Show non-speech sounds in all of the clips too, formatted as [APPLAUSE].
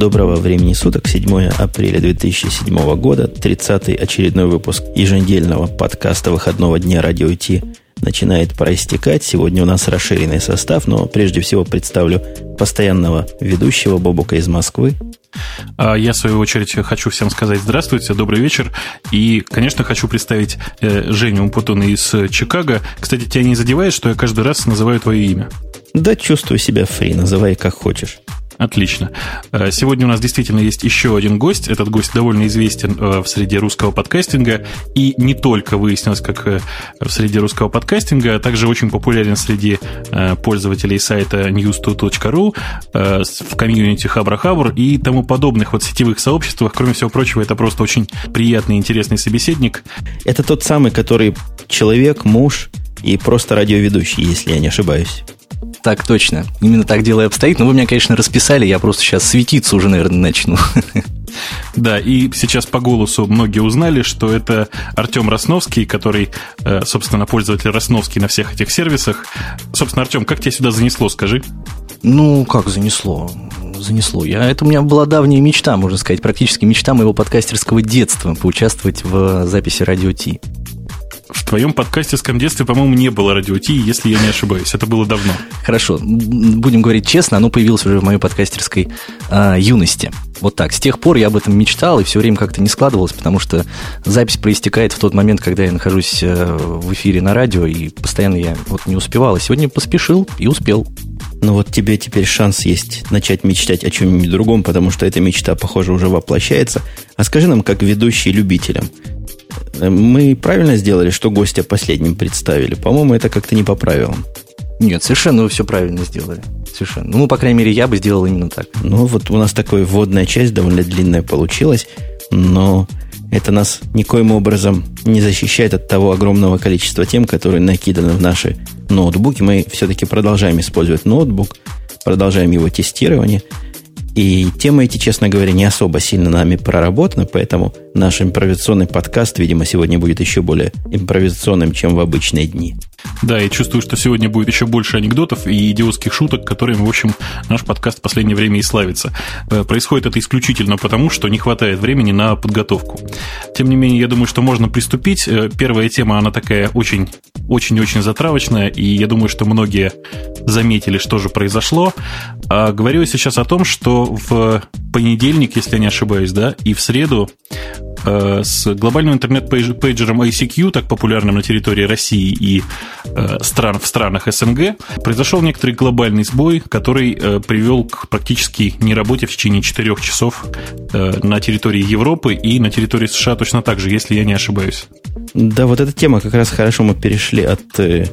Доброго времени суток, 7 апреля 2007 года, 30-й очередной выпуск еженедельного подкаста выходного дня Радио Ти начинает проистекать. Сегодня у нас расширенный состав, но прежде всего представлю постоянного ведущего Бобука из Москвы. А я, в свою очередь, хочу всем сказать здравствуйте, добрый вечер. И, конечно, хочу представить э, Женю Умпутуна из Чикаго. Кстати, тебя не задевает, что я каждый раз называю твое имя? Да, чувствую себя фри, называй как хочешь. Отлично. Э, сегодня у нас действительно есть еще один гость. Этот гость довольно известен э, в среде русского подкастинга. И не только выяснилось, как э, в среде русского подкастинга, а также очень популярен среди пользователей сайта news2.ru, в комьюнити Хабра и тому подобных вот сетевых сообществах. Кроме всего прочего, это просто очень приятный интересный собеседник. Это тот самый, который человек, муж и просто радиоведущий, если я не ошибаюсь. Так точно. Именно так дело и обстоит. Но вы меня, конечно, расписали. Я просто сейчас светиться уже, наверное, начну. [LAUGHS] Да, и сейчас по голосу многие узнали, что это Артем Росновский, который, э, собственно, пользователь Росновский на всех этих сервисах. Собственно, Артем, как тебя сюда занесло, скажи? Ну, как занесло? занесло. Я, это у меня была давняя мечта, можно сказать, практически мечта моего подкастерского детства поучаствовать в записи радио Ти. В твоем подкастерском детстве, по-моему, не было радио Ти, если я не ошибаюсь. Это было давно. Хорошо. Будем говорить честно, оно появилось уже в моей подкастерской э, юности. Вот так. С тех пор я об этом мечтал, и все время как-то не складывалось, потому что запись проистекает в тот момент, когда я нахожусь э, в эфире на радио, и постоянно я вот не успевал. А сегодня поспешил и успел. Ну вот тебе теперь шанс есть начать мечтать о чем-нибудь другом, потому что эта мечта, похоже, уже воплощается. А скажи нам, как ведущий любителям, мы правильно сделали, что гостя последним представили? По-моему, это как-то не по правилам. Нет, совершенно вы все правильно сделали. Совершенно. Ну, по крайней мере, я бы сделал именно так. Ну, вот у нас такая вводная часть довольно длинная получилась, но это нас никоим образом не защищает от того огромного количества тем, которые накиданы в наши ноутбуки. Мы все-таки продолжаем использовать ноутбук, продолжаем его тестирование – и темы эти, честно говоря, не особо сильно нами проработаны, поэтому наш импровизационный подкаст, видимо, сегодня будет еще более импровизационным, чем в обычные дни. Да, я чувствую, что сегодня будет еще больше анекдотов и идиотских шуток, которыми, в общем, наш подкаст в последнее время и славится. Э, происходит это исключительно потому, что не хватает времени на подготовку. Тем не менее, я думаю, что можно приступить. Э, первая тема, она такая очень очень-очень затравочная, и я думаю, что многие заметили, что же произошло. А говорю сейчас о том, что в понедельник, если я не ошибаюсь, да, и в среду э, с глобальным интернет-пейджером ICQ, так популярным на территории России и стран, в странах СНГ, произошел некоторый глобальный сбой, который э, привел к практически неработе в течение 4 часов э, на территории Европы и на территории США точно так же, если я не ошибаюсь. Да, вот эта тема как раз хорошо мы перешли от э,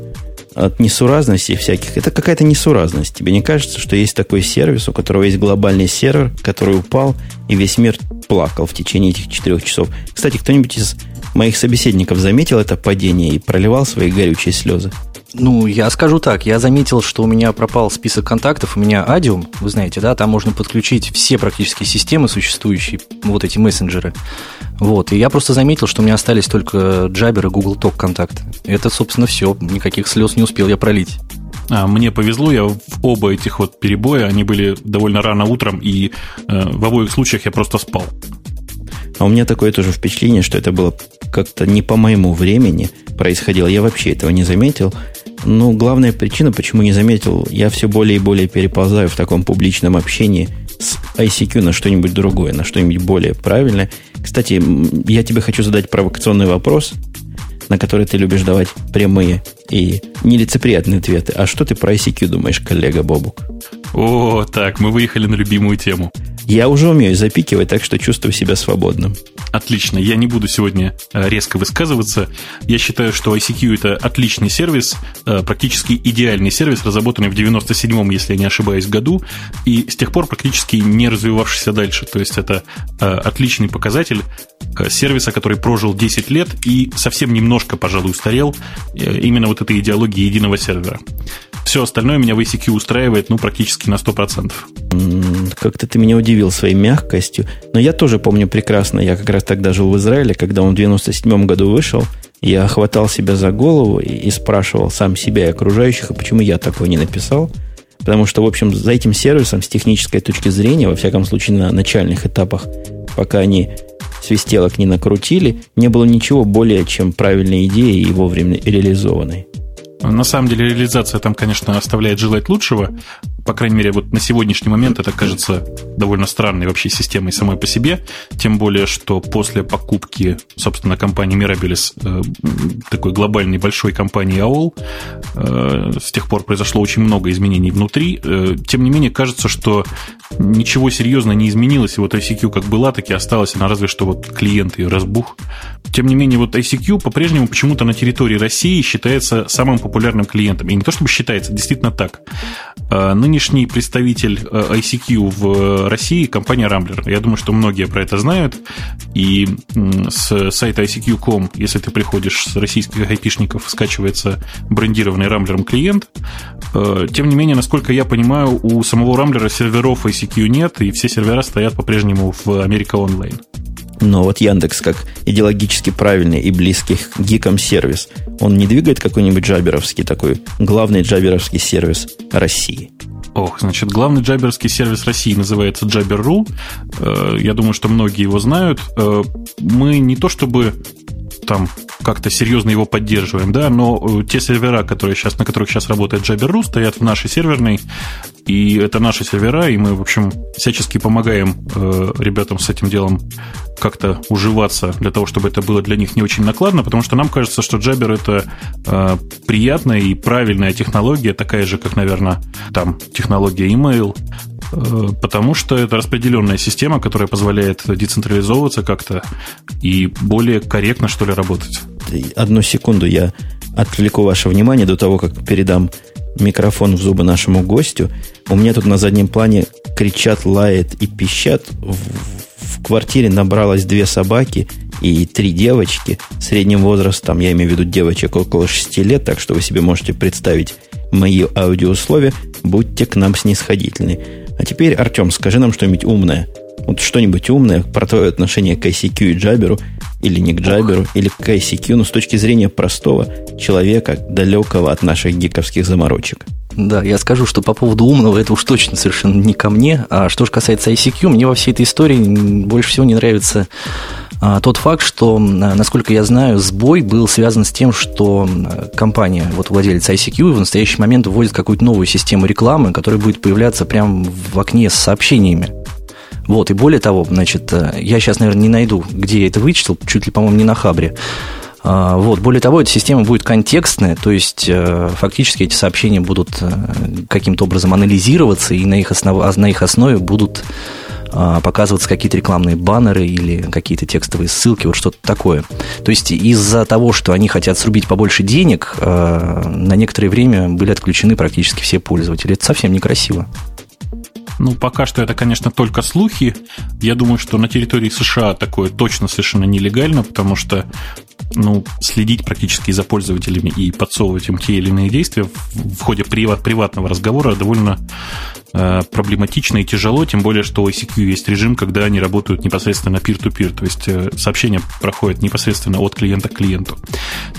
от несуразностей всяких. Это какая-то несуразность. Тебе не кажется, что есть такой сервис, у которого есть глобальный сервер, который упал, и весь мир плакал в течение этих четырех часов? Кстати, кто-нибудь из моих собеседников заметил это падение и проливал свои горючие слезы? Ну, я скажу так, я заметил, что у меня пропал список контактов, у меня Adium, вы знаете, да, там можно подключить все практически системы существующие, вот эти мессенджеры. Вот, и я просто заметил, что у меня остались только Jabber и Google Talk контакты. Это, собственно, все, никаких слез не успел я пролить. А, мне повезло, я в оба этих вот перебоя, они были довольно рано утром, и э, в обоих случаях я просто спал. А у меня такое тоже впечатление, что это было как-то не по моему времени происходило. Я вообще этого не заметил. Но главная причина, почему не заметил, я все более и более переползаю в таком публичном общении с ICQ на что-нибудь другое, на что-нибудь более правильное. Кстати, я тебе хочу задать провокационный вопрос, на который ты любишь давать прямые и нелицеприятные ответы. А что ты про ICQ думаешь, коллега Бобук? О, так, мы выехали на любимую тему. Я уже умею запикивать, так что чувствую себя свободным. Отлично. Я не буду сегодня э, резко высказываться. Я считаю, что ICQ это отличный сервис, э, практически идеальный сервис, разработанный в 97-м, если я не ошибаюсь, году, и с тех пор практически не развивавшийся дальше. То есть это э, отличный показатель сервиса, который прожил 10 лет и совсем немножко, пожалуй, устарел именно вот этой идеологии единого сервера. Все остальное меня в ICQ устраивает, ну, практически на 100%. Как-то ты меня удивил своей мягкостью. Но я тоже помню прекрасно, я как раз тогда жил в Израиле, когда он в 97 году вышел, я хватал себя за голову и, и спрашивал сам себя и окружающих, а почему я такого не написал. Потому что, в общем, за этим сервисом с технической точки зрения, во всяком случае на начальных этапах, пока они свистелок не накрутили, не было ничего более чем правильной идеи и вовремя реализованной. На самом деле реализация там, конечно, оставляет желать лучшего. По крайней мере, вот на сегодняшний момент это кажется довольно странной вообще системой самой по себе. Тем более, что после покупки, собственно, компании Mirabilis, э, такой глобальной большой компании AOL, э, с тех пор произошло очень много изменений внутри. Э, тем не менее, кажется, что ничего серьезно не изменилось. И вот ICQ как была, так и осталась. Она разве что вот клиент ее разбух. Тем не менее, вот ICQ по-прежнему почему-то на территории России считается самым популярным клиентом. И не то чтобы считается, действительно так. А, нынешний представитель э, ICQ в России – компания Rambler. Я думаю, что многие про это знают. И с сайта ICQ.com, если ты приходишь с российских айпишников, скачивается брендированный Rambler клиент. Э, тем не менее, насколько я понимаю, у самого Rambler серверов ICQ нет, и все сервера стоят по-прежнему в Америка Онлайн. Но вот Яндекс, как идеологически правильный и близкий к гикам сервис, он не двигает какой-нибудь джаберовский такой, главный джаберовский сервис России. Ох, значит, главный джаберский сервис России называется Jabber.ru. Э, я думаю, что многие его знают. Э, мы не то чтобы там как-то серьезно его поддерживаем, да, но э, те сервера, которые сейчас, на которых сейчас работает Jabber.ru, стоят в нашей серверной, и это наши сервера, и мы, в общем, всячески помогаем э, ребятам с этим делом как-то уживаться для того, чтобы это было для них не очень накладно, потому что нам кажется, что Jabber это э, приятная и правильная технология, такая же, как, наверное, там технология email, Э, потому что это распределенная система, которая позволяет децентрализовываться как-то и более корректно, что ли, работать. Одну секунду я отвлеку ваше внимание до того, как передам микрофон в зубы нашему гостю. У меня тут на заднем плане кричат, лает и пищат. В, в квартире набралось две собаки и три девочки средним возрастом, я имею в виду девочек около 6 лет, так что вы себе можете представить мои аудиоусловия, будьте к нам снисходительны. А теперь, Артем, скажи нам что-нибудь умное. Вот что-нибудь умное про твое отношение к ICQ и Джаберу, или не к Джаберу, или к ICQ, но с точки зрения простого человека, далекого от наших гиковских заморочек. Да, я скажу, что по поводу умного это уж точно совершенно не ко мне. А что же касается ICQ, мне во всей этой истории больше всего не нравится а, тот факт, что, насколько я знаю, сбой был связан с тем, что компания, вот владелец ICQ, в настоящий момент вводит какую-то новую систему рекламы, которая будет появляться прямо в окне с сообщениями. Вот, и более того, значит, э, я сейчас, наверное, не найду, где я это вычислил, чуть ли, по-моему, не на Хабре. А, вот. Более того, эта система будет контекстная, то есть э, фактически эти сообщения будут э, каким-то образом анализироваться, и на их, основ... на их основе будут а, показываться какие-то рекламные баннеры или какие-то текстовые ссылки, вот что-то такое. То есть из-за того, что они хотят срубить побольше денег, а, на некоторое время были отключены практически все пользователи. Это совсем некрасиво. Ну, пока что это, конечно, только слухи. Я думаю, что на территории США такое точно совершенно нелегально, потому что ну, следить практически за пользователями и подсовывать им те или иные действия в, ходе приват, приватного разговора довольно проблематично и тяжело, тем более, что у ICQ есть режим, когда они работают непосредственно peer-to-peer, то есть э, сообщения проходят непосредственно от клиента к клиенту.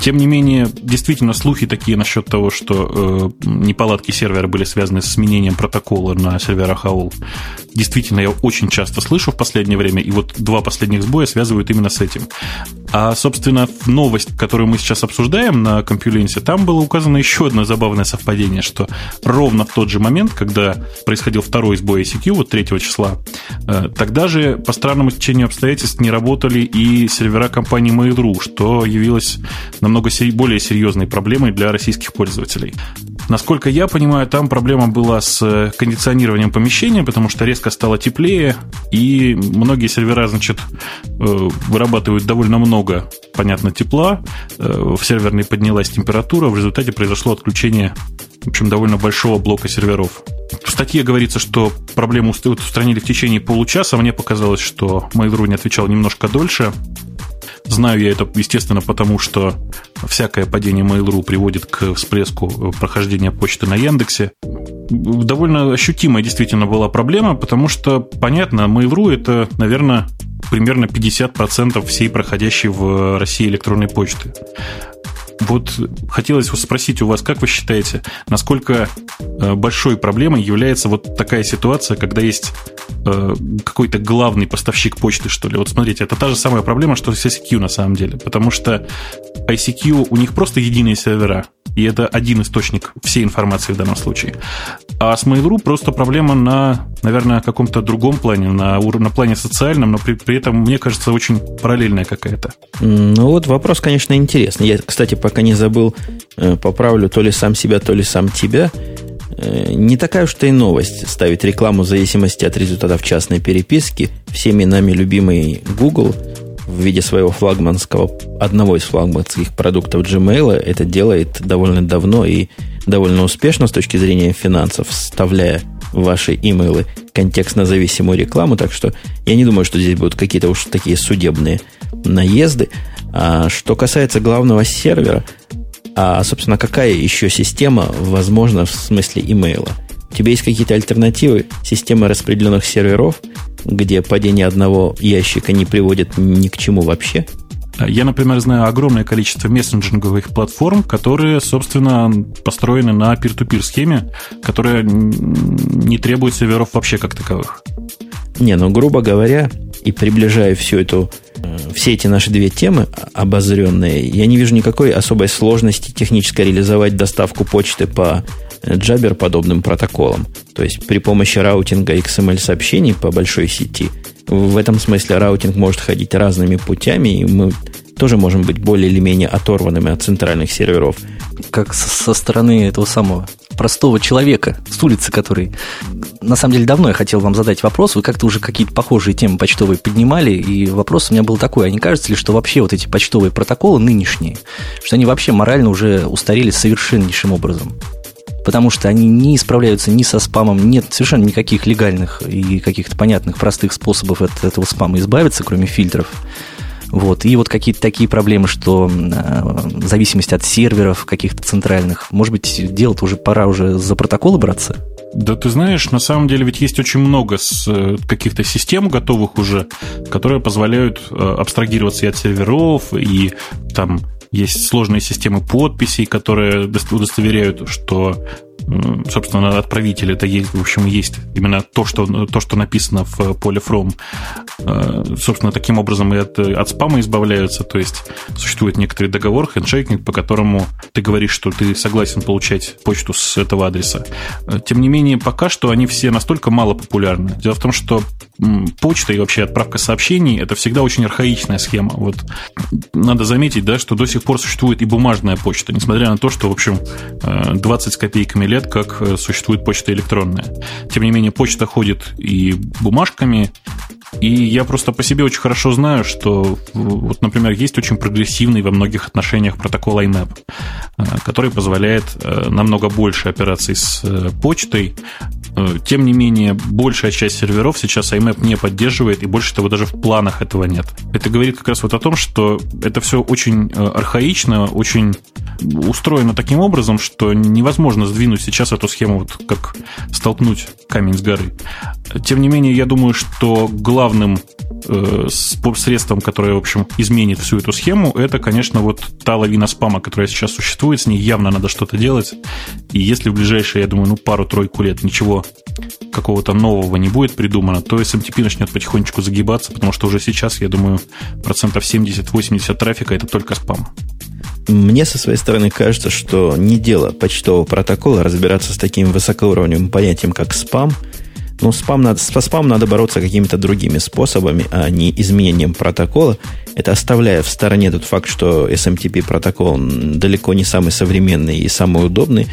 Тем не менее, действительно, слухи такие насчет того, что э, неполадки сервера были связаны с изменением протокола на серверах AOL, действительно, я очень часто слышу в последнее время, и вот два последних сбоя связывают именно с этим. А, собственно, новость, которую мы сейчас обсуждаем на Compulense, там было указано еще одно забавное совпадение, что ровно в тот же момент, когда происходил второй сбой ICQ, вот 3 числа, э, тогда же по странному течению обстоятельств не работали и сервера компании Mail.ru, что явилось намного более серьезной проблемой для российских пользователей. Насколько я понимаю, там проблема была с кондиционированием помещения, потому что резко стало теплее, и многие сервера, значит, э, вырабатывают довольно много, понятно, тепла. Э, в серверной поднялась температура, в результате произошло отключение, общем, довольно большого блока серверов. В статье говорится, что проблему устранили в течение получаса. Мне показалось, что Mail.ru не отвечал немножко дольше. Знаю я это, естественно, потому что всякое падение Mail.ru приводит к всплеску прохождения почты на Яндексе. Довольно ощутимая действительно была проблема, потому что, понятно, Mail.ru это, наверное, примерно 50% всей проходящей в России электронной почты. Вот хотелось спросить у вас, как вы считаете, насколько э, большой проблемой является вот такая ситуация, когда есть э, какой-то главный поставщик почты, что ли? Вот смотрите, это та же самая проблема, что с ICQ на самом деле, потому что ICQ, у них просто единые сервера, и это один источник всей информации в данном случае. А с Mail.ru просто проблема на, наверное, каком-то другом плане, на, на плане социальном, но при, при этом, мне кажется, очень параллельная какая-то. Ну вот вопрос, конечно, интересный. Я, кстати, пока не забыл, э, поправлю то ли сам себя, то ли сам тебя. Э, не такая уж и новость ставить рекламу в зависимости от результатов частной переписки. Всеми нами любимый Google в виде своего флагманского, одного из флагманских продуктов Gmail это делает довольно давно и довольно успешно с точки зрения финансов, вставляя в ваши имейлы контекстно-зависимую рекламу, так что я не думаю, что здесь будут какие-то уж такие судебные наезды. А что касается главного сервера, а, собственно, какая еще система возможна в смысле имейла? У тебя есть какие-то альтернативы? Системы распределенных серверов, где падение одного ящика не приводит ни к чему вообще? Я, например, знаю огромное количество мессенджинговых платформ, которые, собственно, построены на peer-to-peer схеме, которая не требует серверов вообще как таковых. Не, ну, грубо говоря, и приближая всю эту, э, все эти наши две темы обозренные, я не вижу никакой особой сложности технически реализовать доставку почты по Jabber подобным протоколам. То есть при помощи routing а XML сообщений по большой сети. В этом смысле routing может ходить разными путями, и мы тоже можем быть более или менее оторванными от центральных серверов. Как со стороны этого самого простого человека с улицы, который... На самом деле, давно я хотел вам задать вопрос. Вы как-то уже какие-то похожие темы почтовые поднимали, и вопрос у меня был такой. А не кажется ли, что вообще вот эти почтовые протоколы нынешние, что они вообще морально уже устарели совершеннейшим образом? Потому что они не справляются ни со спамом, нет совершенно никаких легальных и каких-то понятных, простых способов от этого спама избавиться, кроме фильтров. Вот. И вот какие-то такие проблемы, что э, зависимость от серверов каких-то центральных. Может быть, делать уже пора уже за протоколы браться? Да ты знаешь, на самом деле ведь есть очень много э, каких-то систем готовых уже, которые позволяют э, абстрагироваться и от серверов, и там есть сложные системы подписей, которые удостоверяют, что собственно, отправитель это есть, в общем, есть именно то, что, то, что написано в поле from. Э, собственно, таким образом и от, от спама избавляются. То есть существует некоторый договор, хендшейкинг, по которому ты говоришь, что ты согласен получать почту с этого адреса. Э, тем не менее, пока что они все настолько мало популярны. Дело в том, что почта и вообще отправка сообщений это всегда очень архаичная схема. Вот надо заметить, да, что до сих пор существует и бумажная почта, несмотря на то, что, в общем, 20 э, с копейками лет как э, существует почта электронная. Тем не менее, почта ходит и бумажками, и я просто по себе очень хорошо знаю, что, вот, например, есть очень прогрессивный во многих отношениях протокол IMAP, э, который позволяет э, намного больше операций с почтой. Тем не менее, большая часть серверов сейчас IMAP не поддерживает, и больше того, даже в планах этого нет. Это говорит как раз вот о том, что это все очень архаично, очень устроено таким образом, что невозможно сдвинуть сейчас эту схему, вот как столкнуть камень с горы. Тем не менее, я думаю, что главным э, средством, которое, в общем, изменит всю эту схему, это, конечно, вот та лавина спама, которая сейчас существует, с ней явно надо что-то делать. И если в ближайшие, я думаю, ну, пару-тройку лет ничего какого-то нового не будет придумано, то SMTP начнет потихонечку загибаться, потому что уже сейчас, я думаю, процентов 70-80 трафика это только спам. Мне со своей стороны кажется, что не дело почтового протокола разбираться с таким высокоуровневым понятием, как спам. Но спам надо, со спам надо бороться какими-то другими способами, а не изменением протокола. Это оставляя в стороне тот факт, что SMTP протокол далеко не самый современный и самый удобный.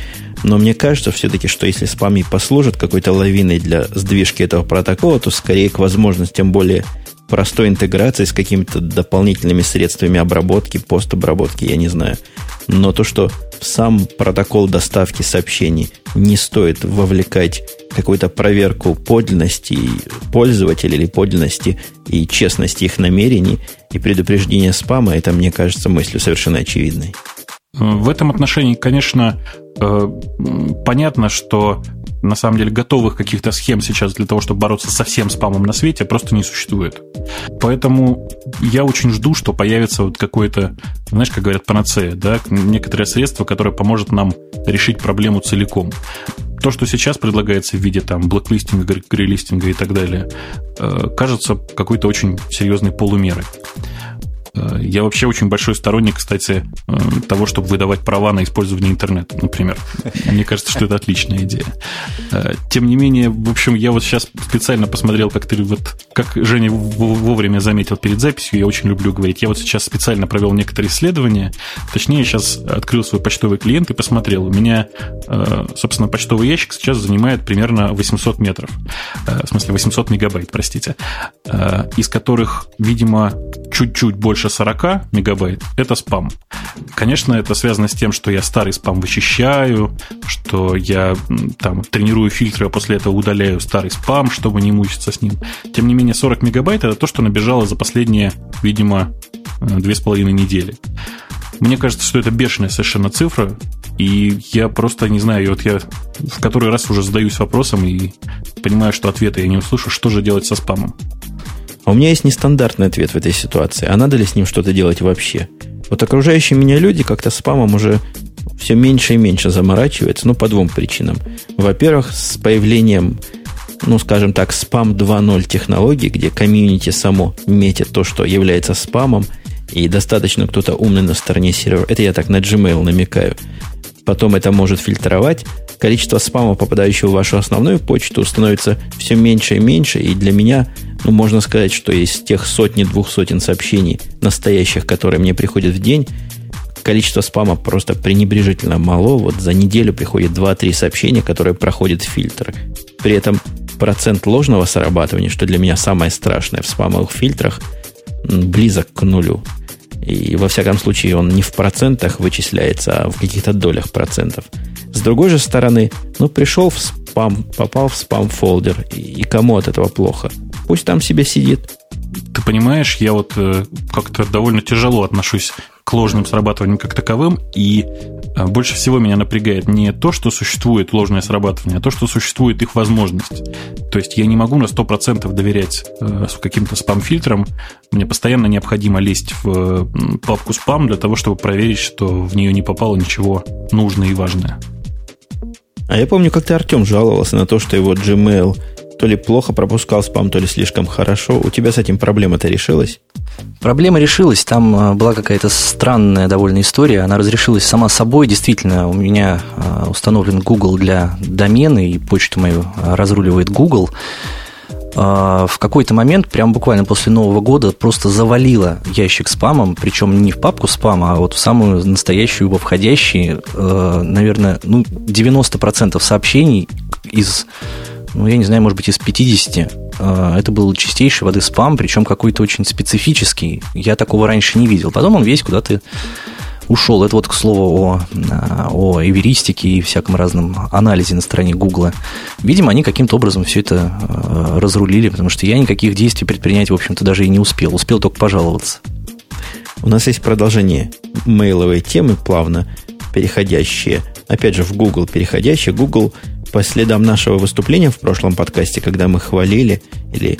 Но мне кажется все-таки, что если спам и послужит какой-то лавиной для сдвижки этого протокола, то скорее к возможностям более простой интеграции с какими-то дополнительными средствами обработки, постобработки, я не знаю. Но то, что сам протокол доставки сообщений не стоит вовлекать какую-то проверку подлинности пользователя или подлинности и честности их намерений и предупреждение спама, это, мне кажется, мыслью совершенно очевидной. В этом отношении, конечно, э, понятно, что на самом деле готовых каких-то схем сейчас для того, чтобы бороться со всем спамом на свете, просто не существует. Поэтому я очень жду, что появится вот какое-то, знаешь, как говорят, панацея, да, некоторое средство, которое поможет нам решить проблему целиком. То, что сейчас предлагается в виде там блоклистинга, грилистинга и так далее, э, кажется какой-то очень серьезной полумерой. Э, я вообще очень большой сторонник, кстати, э, того, чтобы выдавать права на использование интернета, например. Мне кажется, что это отличная идея. Э, тем не менее, в общем, я вот сейчас специально посмотрел, как ты вот, как Женя вовремя заметил перед записью, я очень люблю говорить, я вот сейчас специально провел некоторые исследования, точнее, сейчас открыл свой почтовый клиент и посмотрел. У меня, собственно, почтовый ящик сейчас занимает примерно 800 метров, в смысле 800 мегабайт, простите, из которых, видимо, чуть-чуть больше больше 40 мегабайт, это спам. Конечно, это связано с тем, что я старый спам вычищаю, что я там тренирую фильтры, а после этого удаляю старый спам, чтобы не мучиться с ним. Тем не менее, 40 мегабайт это то, что набежало за последние, видимо, две с половиной недели. Мне кажется, что это бешеная совершенно цифра, и я просто не знаю, вот я в который раз уже задаюсь вопросом и понимаю, что ответа я не услышу, что же делать со спамом. А у меня есть нестандартный ответ в этой ситуации. А надо ли с ним что-то делать вообще? Вот окружающие меня люди как-то спамом уже все меньше и меньше заморачиваются, ну, по двум причинам. Во-первых, с появлением, ну, скажем так, спам 2.0 технологий, где комьюнити само метит то, что является спамом, и достаточно кто-то умный на стороне сервера. Это я так на Gmail намекаю. Потом это может фильтровать. Количество спама, попадающего в вашу основную почту, становится все меньше и меньше. И для меня ну, можно сказать, что из тех сотни-двух сотен сообщений настоящих, которые мне приходят в день, количество спама просто пренебрежительно мало. Вот за неделю приходит 2-3 сообщения, которые проходят фильтр. При этом процент ложного срабатывания, что для меня самое страшное в спамовых фильтрах, близок к нулю. И во всяком случае он не в процентах вычисляется, а в каких-то долях процентов. С другой же стороны, ну пришел в спам, попал в спам-фолдер, и, и кому от этого плохо? Пусть там себе сидит. Ты понимаешь, я вот э, как-то довольно тяжело отношусь к ложным срабатываниям как таковым, и э, больше всего меня напрягает не то, что существует ложное срабатывание, а то, что существует их возможность. То есть я не могу на 100% доверять э, каким-то спам-фильтрам, мне постоянно необходимо лезть в папку спам для того, чтобы проверить, что в нее не попало ничего нужное и важное. А я помню, как-то Артем жаловался на то, что его Gmail то ли плохо пропускал спам, то ли слишком хорошо. У тебя с этим проблема-то решилась? Проблема решилась. Там а, была какая-то странная довольно история. Она разрешилась сама собой. Действительно, у меня а, установлен Google для домена, и почту мою а, разруливает Google. В какой-то момент, прям буквально после Нового года, просто завалило ящик спамом, причем не в папку спама, а вот в самую настоящую во входящие, наверное, ну, 90% сообщений из ну, я не знаю, может быть, из 50, а, это был чистейший воды спам, причем какой-то очень специфический. Я такого раньше не видел. Потом он весь куда-то ушел. Это вот, к слову, о, а, о эверистике и всяком разном анализе на стороне Гугла. Видимо, они каким-то образом все это а, разрулили, потому что я никаких действий предпринять, в общем-то, даже и не успел. Успел только пожаловаться. У нас есть продолжение мейловой темы, плавно переходящие. Опять же, в Google переходящие. Google по следам нашего выступления в прошлом подкасте, когда мы хвалили или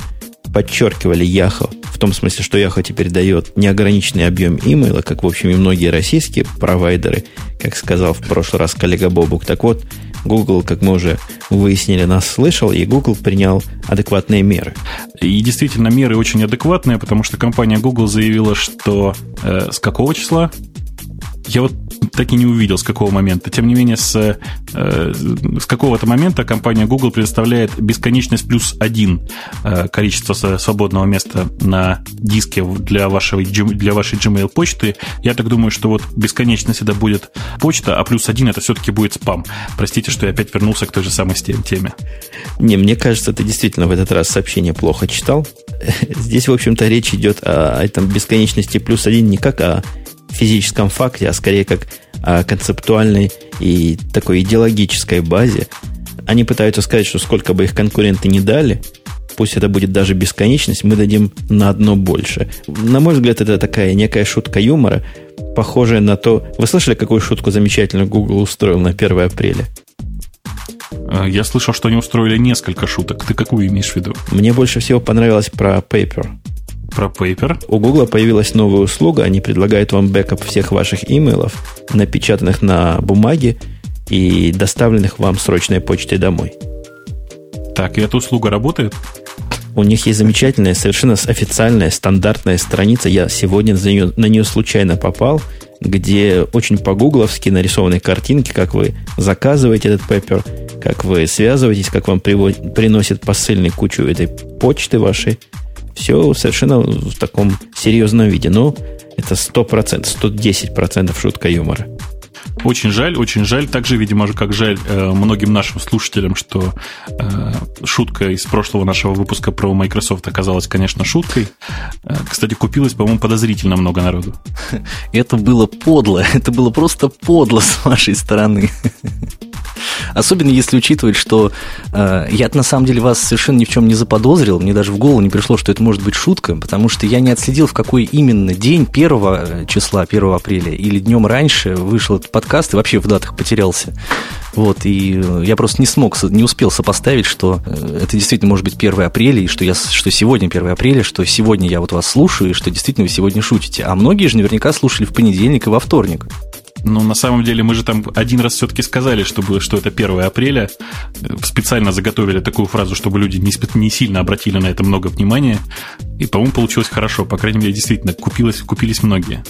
подчеркивали Яхо, в том смысле, что Яхо теперь дает неограниченный объем имейла, как, в общем, и многие российские провайдеры, как сказал в прошлый раз коллега Бобук. Так вот, Google, как мы уже выяснили, нас слышал, и Google принял адекватные меры. И действительно, меры очень адекватные, потому что компания Google заявила, что э, с какого числа? Я вот так и не увидел, с какого момента. Тем не менее, с, э, с какого-то момента компания Google предоставляет бесконечность плюс один э, количество свободного места на диске для, вашего, для вашей Gmail почты. Я так думаю, что вот бесконечность это будет почта, а плюс один это все-таки будет спам. Простите, что я опять вернулся к той же самой теме. Не, мне кажется, ты действительно в этот раз сообщение плохо читал. [LAUGHS] Здесь, в общем-то, речь идет о этом бесконечности плюс один не как о физическом факте, а скорее как концептуальной и такой идеологической базе. Они пытаются сказать, что сколько бы их конкуренты не дали, пусть это будет даже бесконечность, мы дадим на одно больше. На мой взгляд, это такая некая шутка юмора, похожая на то... Вы слышали, какую шутку замечательно Google устроил на 1 апреля? Э, я слышал, что они устроили несколько шуток. Ты какую имеешь в виду? Мне больше всего понравилось про Paper. Про Paper? У Google появилась новая услуга. Они предлагают вам бэкап всех ваших имейлов, напечатанных на бумаге и доставленных вам срочной почтой домой. Так, и эта услуга работает? У них есть замечательная, совершенно официальная, стандартная страница. Я сегодня на нее, на нее случайно попал, где очень по-гугловски нарисованы картинки, как вы заказываете этот пеппер, как вы связываетесь, как вам привод, приносит посыльный кучу этой почты вашей. Все совершенно в таком серьезном виде. Но это 100%, 110% шутка юмора. Очень жаль, очень жаль. Также, видимо, как жаль э, многим нашим слушателям, что э, шутка из прошлого нашего выпуска про Microsoft оказалась, конечно, шуткой. Э, кстати, купилось, по-моему, подозрительно много народу. Это было подло. [LAUGHS] Это было просто подло с вашей стороны. Особенно если учитывать, что э, я на самом деле вас совершенно ни в чем не заподозрил, мне даже в голову не пришло, что это может быть шутка, потому что я не отследил, в какой именно день 1 э, числа, 1 апреля, или днем раньше вышел этот подкаст и вообще в датах потерялся. Вот, и э, я просто не смог, не успел сопоставить, что э, это действительно может быть 1 апреля, и что, я, что сегодня 1 апреля, что сегодня я вот вас слушаю, и что действительно вы сегодня шутите. А многие же наверняка слушали в понедельник и во вторник. Но на самом деле мы же там один раз все-таки сказали, чтобы, что это 1 апреля. Специально заготовили такую фразу, чтобы люди не, не сильно обратили на это много внимания. И, по-моему, получилось хорошо. По крайней мере, действительно, купилось, купились многие.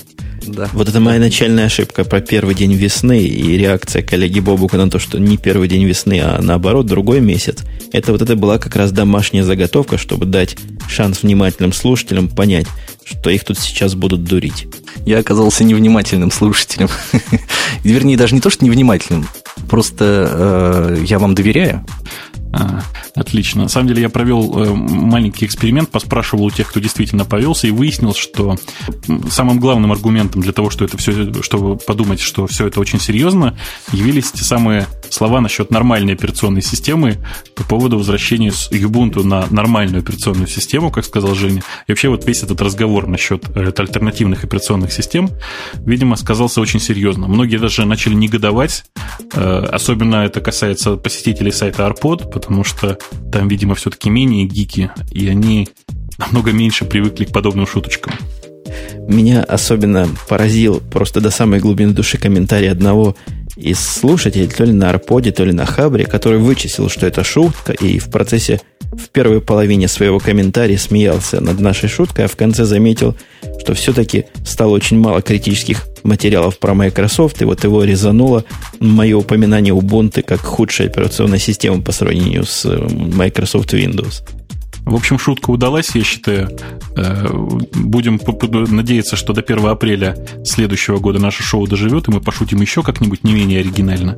Да. Вот это моя начальная ошибка про первый день весны и реакция коллеги Бобука на то, что не первый день весны, а наоборот, другой месяц. Это вот это была как раз домашняя заготовка, чтобы дать шанс внимательным слушателям понять, что их тут сейчас будут дурить я оказался невнимательным слушателем. [LAUGHS] Вернее, даже не то, что невнимательным, просто э, я вам доверяю. А, отлично. На самом деле я провел э, маленький эксперимент, поспрашивал у тех, кто действительно повелся, и выяснил, что самым главным аргументом для того, что это все, чтобы подумать, что все это очень серьезно, явились те самые слова насчет нормальной операционной системы по поводу возвращения с Ubuntu на нормальную операционную систему, как сказал Женя. И вообще вот весь этот разговор насчет э, альтернативных операционных систем, видимо, сказался очень серьезно. Многие даже начали негодовать, э, особенно это касается посетителей сайта Arpod, потому что там, видимо, все-таки менее гики, и они намного меньше привыкли к подобным шуточкам. Меня особенно поразил просто до самой глубины души комментарий одного из слушателей, то ли на Арподе, то ли на Хабре, который вычислил, что это шутка, и в процессе, в первой половине своего комментария смеялся над нашей шуткой, а в конце заметил, что все-таки стало очень мало критических материалов про Microsoft, и вот его резануло мое упоминание Ubuntu как худшая операционная система по сравнению с э, Microsoft Windows. В общем, шутка удалась, я считаю. Э, будем надеяться, что до 1 апреля следующего года наше шоу доживет, и мы пошутим еще как-нибудь не менее оригинально.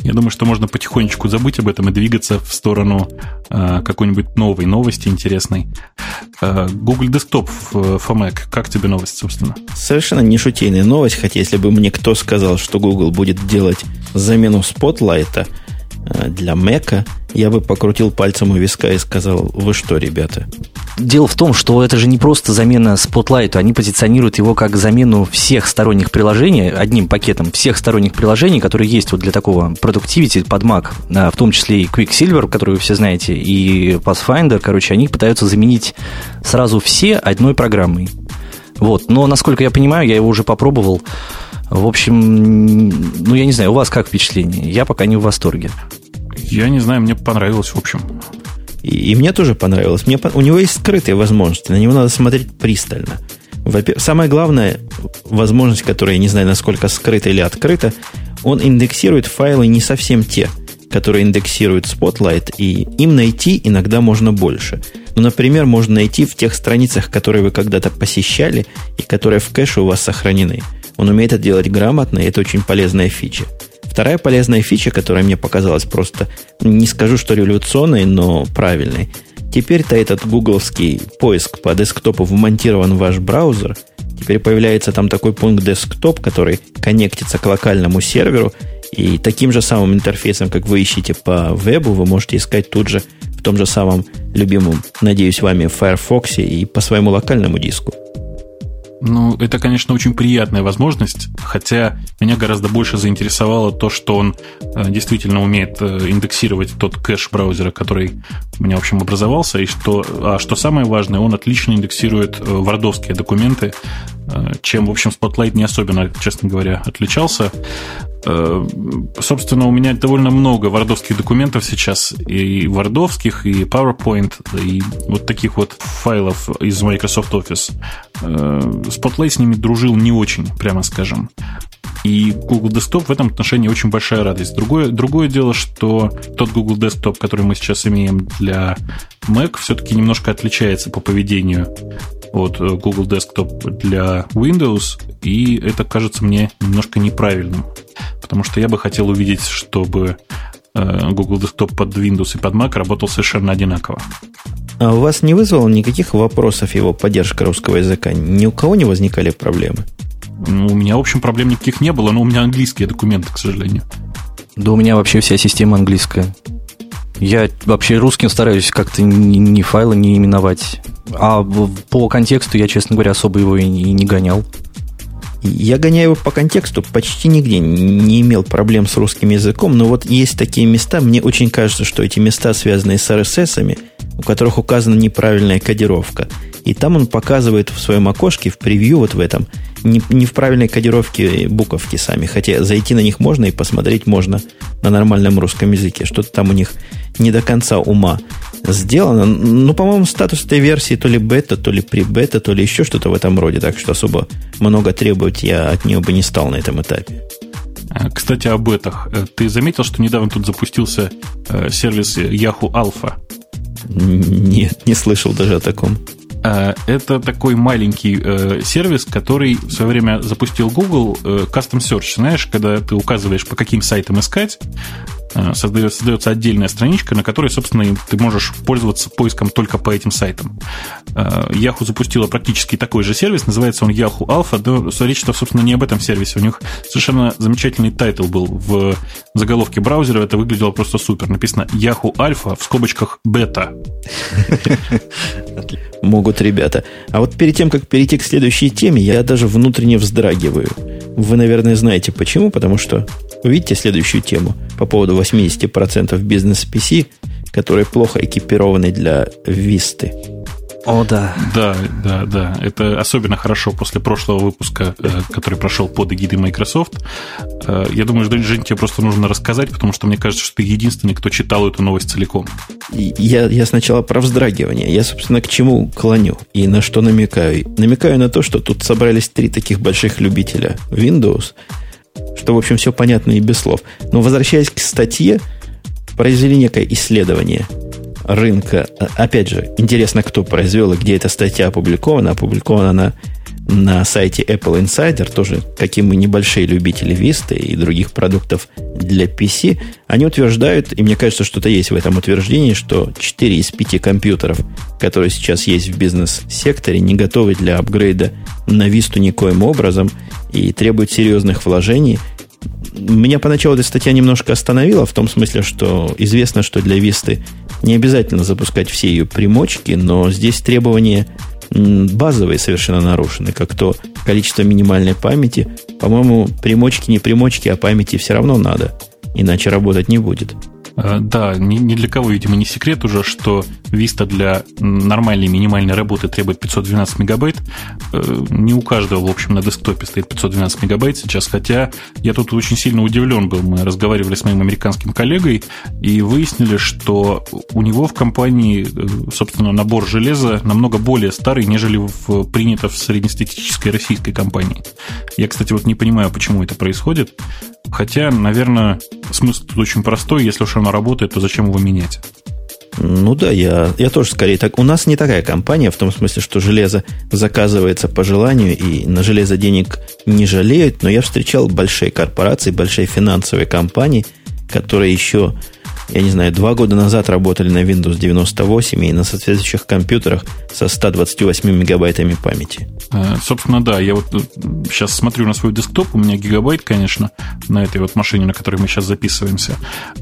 Я думаю, что можно потихонечку забыть об этом и двигаться в сторону э, какой-нибудь новой новости интересной. Э, Google Desktop в Mac. Как тебе новость, собственно? Совершенно не шутейная новость, хотя если бы мне кто сказал, что Google будет делать замену Spotlight для Mac, я бы покрутил пальцем у виска и сказал, вы что, ребята? Дело в том, что это же не просто замена Spotlight, они позиционируют его как замену всех сторонних приложений, одним пакетом всех сторонних приложений, которые есть вот для такого productivity под Mac, а, в том числе и Quicksilver, который вы все знаете, и Pathfinder, короче, они пытаются заменить сразу все одной программой. Вот, но, насколько я понимаю, я его уже попробовал, в общем, ну, я не знаю, у вас как впечатление? Я пока не в восторге. Я не знаю, мне понравилось, в общем. И, и мне тоже понравилось. Мне, у него есть скрытые возможности, на него надо смотреть пристально. Самая главная возможность, которая, я не знаю, насколько скрыта или открыта, он индексирует файлы не совсем те, которые индексирует Spotlight, и им найти иногда можно больше. Ну, например, можно найти в тех страницах, которые вы когда-то посещали и которые в кэше у вас сохранены. Он умеет это делать грамотно, и это очень полезная фича. Вторая полезная фича, которая мне показалась просто, не скажу, что революционной, но правильной. Теперь-то этот гугловский поиск по десктопу вмонтирован в ваш браузер. Теперь появляется там такой пункт десктоп, который коннектится к локальному серверу, и таким же самым интерфейсом, как вы ищете по вебу, вы можете искать тут же в том же самом любимом, надеюсь, вами Firefox и по своему локальному диску. Ну, это, конечно, очень приятная возможность, хотя меня гораздо больше заинтересовало то, что он э, действительно умеет э, индексировать тот кэш браузера, который у меня, в общем, образовался, и что, а что самое важное, он отлично индексирует э, вардовские документы, чем, в общем, Spotlight не особенно, честно говоря, отличался. Э, собственно, у меня довольно много вардовских документов сейчас, и вардовских, и PowerPoint, и вот таких вот файлов из Microsoft Office. Э, Spotlight с ними дружил не очень, прямо скажем. И Google Desktop в этом отношении очень большая радость. Другое, другое дело, что тот Google Desktop, который мы сейчас имеем для Mac, все-таки немножко отличается по поведению от э, Google Desktop для Windows, и это кажется мне немножко неправильным. Потому что я бы хотел увидеть, чтобы э, Google Desktop под Windows и под Mac работал совершенно одинаково. А у вас не вызвало никаких вопросов его поддержка русского языка? Ни у кого не возникали проблемы? Ну, у меня, в общем, проблем никаких не было, но у меня английские документы, к сожалению. Да у меня вообще вся система английская. Я вообще русским стараюсь как-то ни, ни файлы не именовать. А по контексту я, честно говоря, особо его и не гонял. Я гоняю его по контексту, почти нигде не имел проблем с русским языком, но вот есть такие места, мне очень кажется, что эти места связаны с RSS, у которых указана неправильная кодировка. И там он показывает в своем окошке, в превью вот в этом, не, не в правильной кодировке буковки сами, хотя зайти на них можно и посмотреть можно на нормальном русском языке. Что-то там у них не до конца ума сделано. Ну, по-моему, статус этой версии то ли бета, то ли при бета, то ли еще что-то в этом роде. Так что особо много требовать я от нее бы не стал на этом этапе. А, кстати, о бетах. Э, ты заметил, что недавно тут запустился э, сервис Yahoo Alpha? Нет, не слышал даже о таком. А, это такой маленький э, сервис, который в свое время запустил Google э, Custom Search. Знаешь, когда ты указываешь, по каким сайтам искать, создается, создается отдельная страничка, на которой, собственно, ты можешь пользоваться поиском только по этим сайтам. Э, Yahoo запустила практически такой же сервис, называется он Yahoo Alpha, но речь-то, собственно, не об этом сервисе. У них совершенно замечательный title был в заголовке браузера, это выглядело просто супер. Написано Yahoo Alpha в скобочках бета. Могут ребята. А вот перед тем, как перейти к следующей теме, я даже внутренне вздрагиваю. Вы, наверное, знаете почему, потому что увидите следующую тему по поводу 80% бизнес-PC, которые плохо экипированы для Висты. О, да. Да, да, да. Это особенно хорошо после прошлого выпуска, э, который прошел под эгидой Microsoft. Э, я думаю, что Жень, тебе просто нужно рассказать, потому что мне кажется, что ты единственный, кто читал эту новость целиком. Я, я сначала про вздрагивание. Я, собственно, к чему клоню и на что намекаю. Намекаю на то, что тут собрались три таких больших любителя Windows, что, в общем, все понятно и без слов. Но возвращаясь к статье, произвели некое исследование – рынка. Опять же, интересно, кто произвел и где эта статья опубликована. Опубликована она на сайте Apple Insider, тоже какие мы небольшие любители Vista и других продуктов для PC, они утверждают, и мне кажется, что-то есть в этом утверждении, что 4 из 5 компьютеров, которые сейчас есть в бизнес-секторе, не готовы для апгрейда на Vista никоим образом и требуют серьезных вложений. Меня поначалу эта статья немножко остановила, в том смысле, что известно, что для Висты не обязательно запускать все ее примочки, но здесь требования базовые совершенно нарушены, как то количество минимальной памяти. По-моему, примочки не примочки, а памяти все равно надо, иначе работать не будет. Э, да, ни, для кого, видимо, не секрет уже, что Vista для нормальной минимальной работы требует 512 мегабайт. Э, не у каждого, в общем, на десктопе стоит 512 мегабайт сейчас, хотя я тут очень сильно удивлен был. Мы разговаривали с моим американским коллегой и выяснили, что у него в компании, э, собственно, набор железа намного более старый, нежели в, принято в среднестатистической российской компании. Я, кстати, вот не понимаю, почему это происходит. Хотя, наверное, смысл тут очень простой. Если уж оно работает, то зачем его менять? Ну да, я, я тоже скорее так. У нас не такая компания, в том смысле, что железо заказывается по желанию, и на железо денег не жалеют, но я встречал большие корпорации, большие финансовые компании, которые еще я не знаю, два года назад работали на Windows 98 и на соответствующих компьютерах со 128 мегабайтами памяти. Э, собственно, да, я вот сейчас э, смотрю на свой десктоп, у меня гигабайт, конечно, на этой вот машине, на которой мы сейчас записываемся.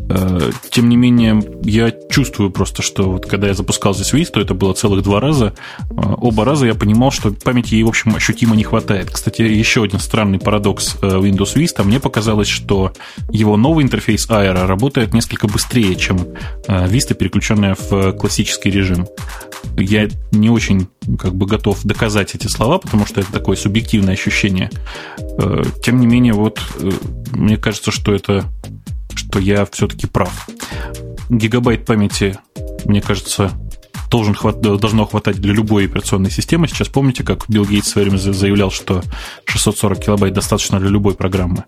Э, тем не менее, я чувствую просто, что вот когда я запускал здесь Vista, это было целых два раза, оба раза я понимал, что памяти ей, в общем, ощутимо не хватает. Кстати, еще один странный парадокс Windows Vista. Мне показалось, что его новый интерфейс Aero работает несколько быстрее, чем Vista, переключенная в классический режим. Я не очень как бы готов доказать эти слова, потому что это такое субъективное ощущение. Э, тем не менее, вот э, мне кажется, что это что я все-таки прав. Гигабайт памяти, мне кажется, должен хват, должно хватать для любой операционной системы. Сейчас помните, как Билл Гейтс в свое время заявлял, что 640 килобайт достаточно для любой программы.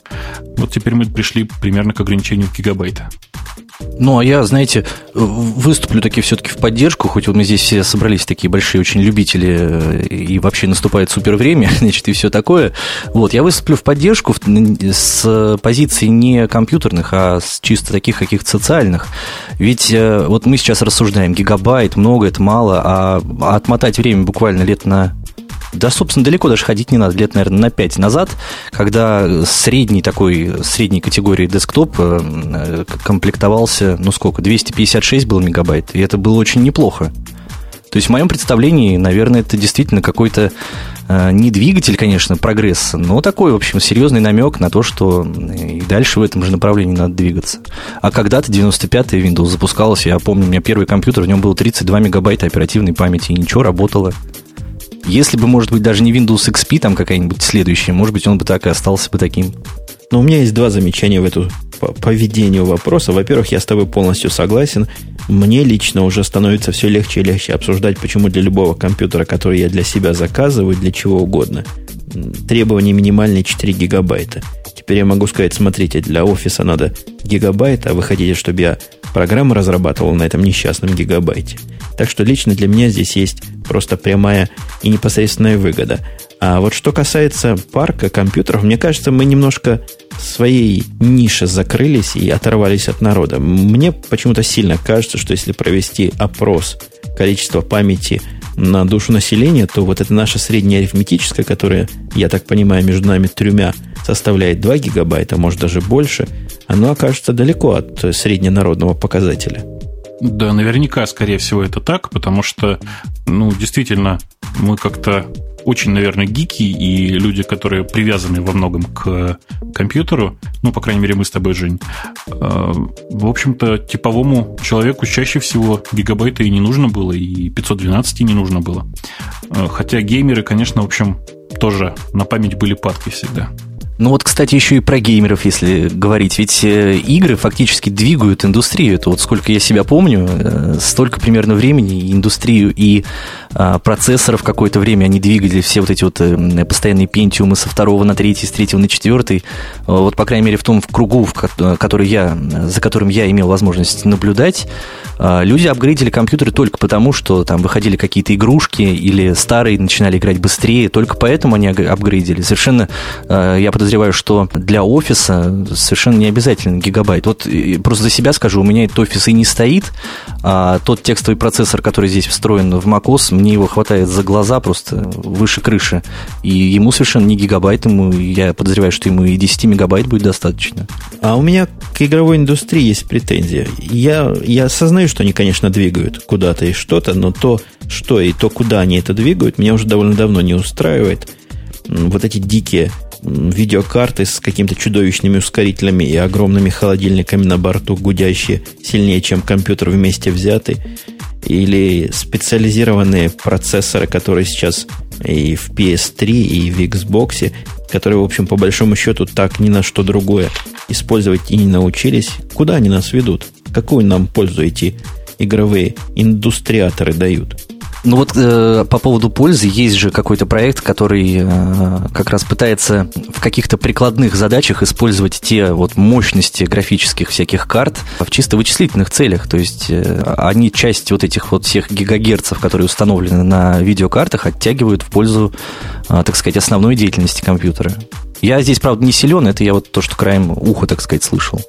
Вот теперь мы пришли примерно к ограничению гигабайта. Ну, а я, знаете, выступлю таки все-таки в поддержку, хоть вот мы здесь все собрались такие большие очень любители, э, и вообще наступает супер время, [LAUGHS] значит, и все такое. Вот, я выступлю в поддержку с позиции не компьютерных, а с чисто таких каких-то социальных. Ведь э, вот мы сейчас рассуждаем, гигабайт, много, это мало, а отмотать время буквально лет на да, собственно, далеко даже ходить не надо. Лет, наверное, на 5 назад, когда средний такой, средней категории десктоп э, комплектовался, ну сколько, 256 был мегабайт, и это было очень неплохо. То есть в моем представлении, наверное, это действительно какой-то э, не двигатель, конечно, прогресса, но такой, в общем, серьезный намек на то, что и дальше в этом же направлении надо двигаться. А когда-то 95-й Windows запускался, я помню, у меня первый компьютер, в нем было 32 мегабайта оперативной памяти, и ничего, работало. Если бы, может быть, даже не Windows XP, там какая-нибудь следующая, может быть, он бы так и остался бы таким. Но у меня есть два замечания в эту по поведению вопроса. Во-первых, я с тобой полностью согласен. Мне лично уже становится все легче и легче обсуждать, почему для любого компьютера, который я для себя заказываю, для чего угодно, требование минимальные 4 гигабайта. Теперь я могу сказать, смотрите, для офиса надо гигабайт, а вы хотите, чтобы я программу разрабатывал на этом несчастном гигабайте. Так что лично для меня здесь есть просто прямая и непосредственная выгода. А вот что касается парка компьютеров, мне кажется, мы немножко своей нише закрылись и оторвались от народа. Мне почему-то сильно кажется, что если провести опрос количества памяти на душу населения, то вот это наша средняя арифметическая, которая, я так понимаю, между нами тремя составляет 2 гигабайта, может даже больше, оно окажется далеко от средненародного показателя. Да, наверняка, скорее всего, это так, потому что, ну, действительно, мы как-то очень, наверное, гики и люди, которые привязаны во многом к компьютеру, ну, по крайней мере, мы с тобой, Жень, э, в общем-то, типовому человеку чаще всего гигабайта и не нужно было, и 512 и не нужно было. Э, хотя геймеры, конечно, в общем, тоже на память были падки всегда. Ну вот, кстати, еще и про геймеров, если говорить. Ведь э, игры фактически двигают индустрию. Это вот сколько я себя помню, э, столько примерно времени индустрию и а, процессоров какое-то время они двигали все вот эти вот э, постоянные пентиумы со второго на третий, с третьего на четвертый. Вот, по крайней мере, в том в кругу, в который я, за которым я имел возможность наблюдать, а, люди апгрейдили компьютеры только потому, что там выходили какие-то игрушки или старые начинали играть быстрее. Только поэтому они апгрейдили. Совершенно, а, я подозреваю, что для офиса совершенно не обязательно гигабайт. Вот просто за себя скажу, у меня этот офис и не стоит, а тот текстовый процессор, который здесь встроен в macOS, мне его хватает за глаза просто выше крыши. И ему совершенно не гигабайт, ему, я подозреваю, что ему и 10 мегабайт будет достаточно. А у меня к игровой индустрии есть претензия. Я, я осознаю, что они, конечно, двигают куда-то и что-то, но то, что и то, куда они это двигают, меня уже довольно давно не устраивает. Вот эти дикие видеокарты с какими-то чудовищными ускорителями и огромными холодильниками на борту, гудящие сильнее, чем компьютер вместе взятый или специализированные процессоры, которые сейчас и в PS3, и в Xbox, которые, в общем, по большому счету так ни на что другое использовать и не научились, куда они нас ведут? Какую нам пользу эти игровые индустриаторы дают? Ну вот э, по поводу пользы есть же какой-то проект, который э, как раз пытается в каких-то прикладных задачах использовать те вот мощности графических всяких карт в чисто вычислительных целях. То есть э, они часть вот этих вот всех гигагерцев, которые установлены на видеокартах, оттягивают в пользу, э, так сказать, основной деятельности компьютера. Я здесь, правда, не силен, это я вот то, что краем уха, так сказать, слышал.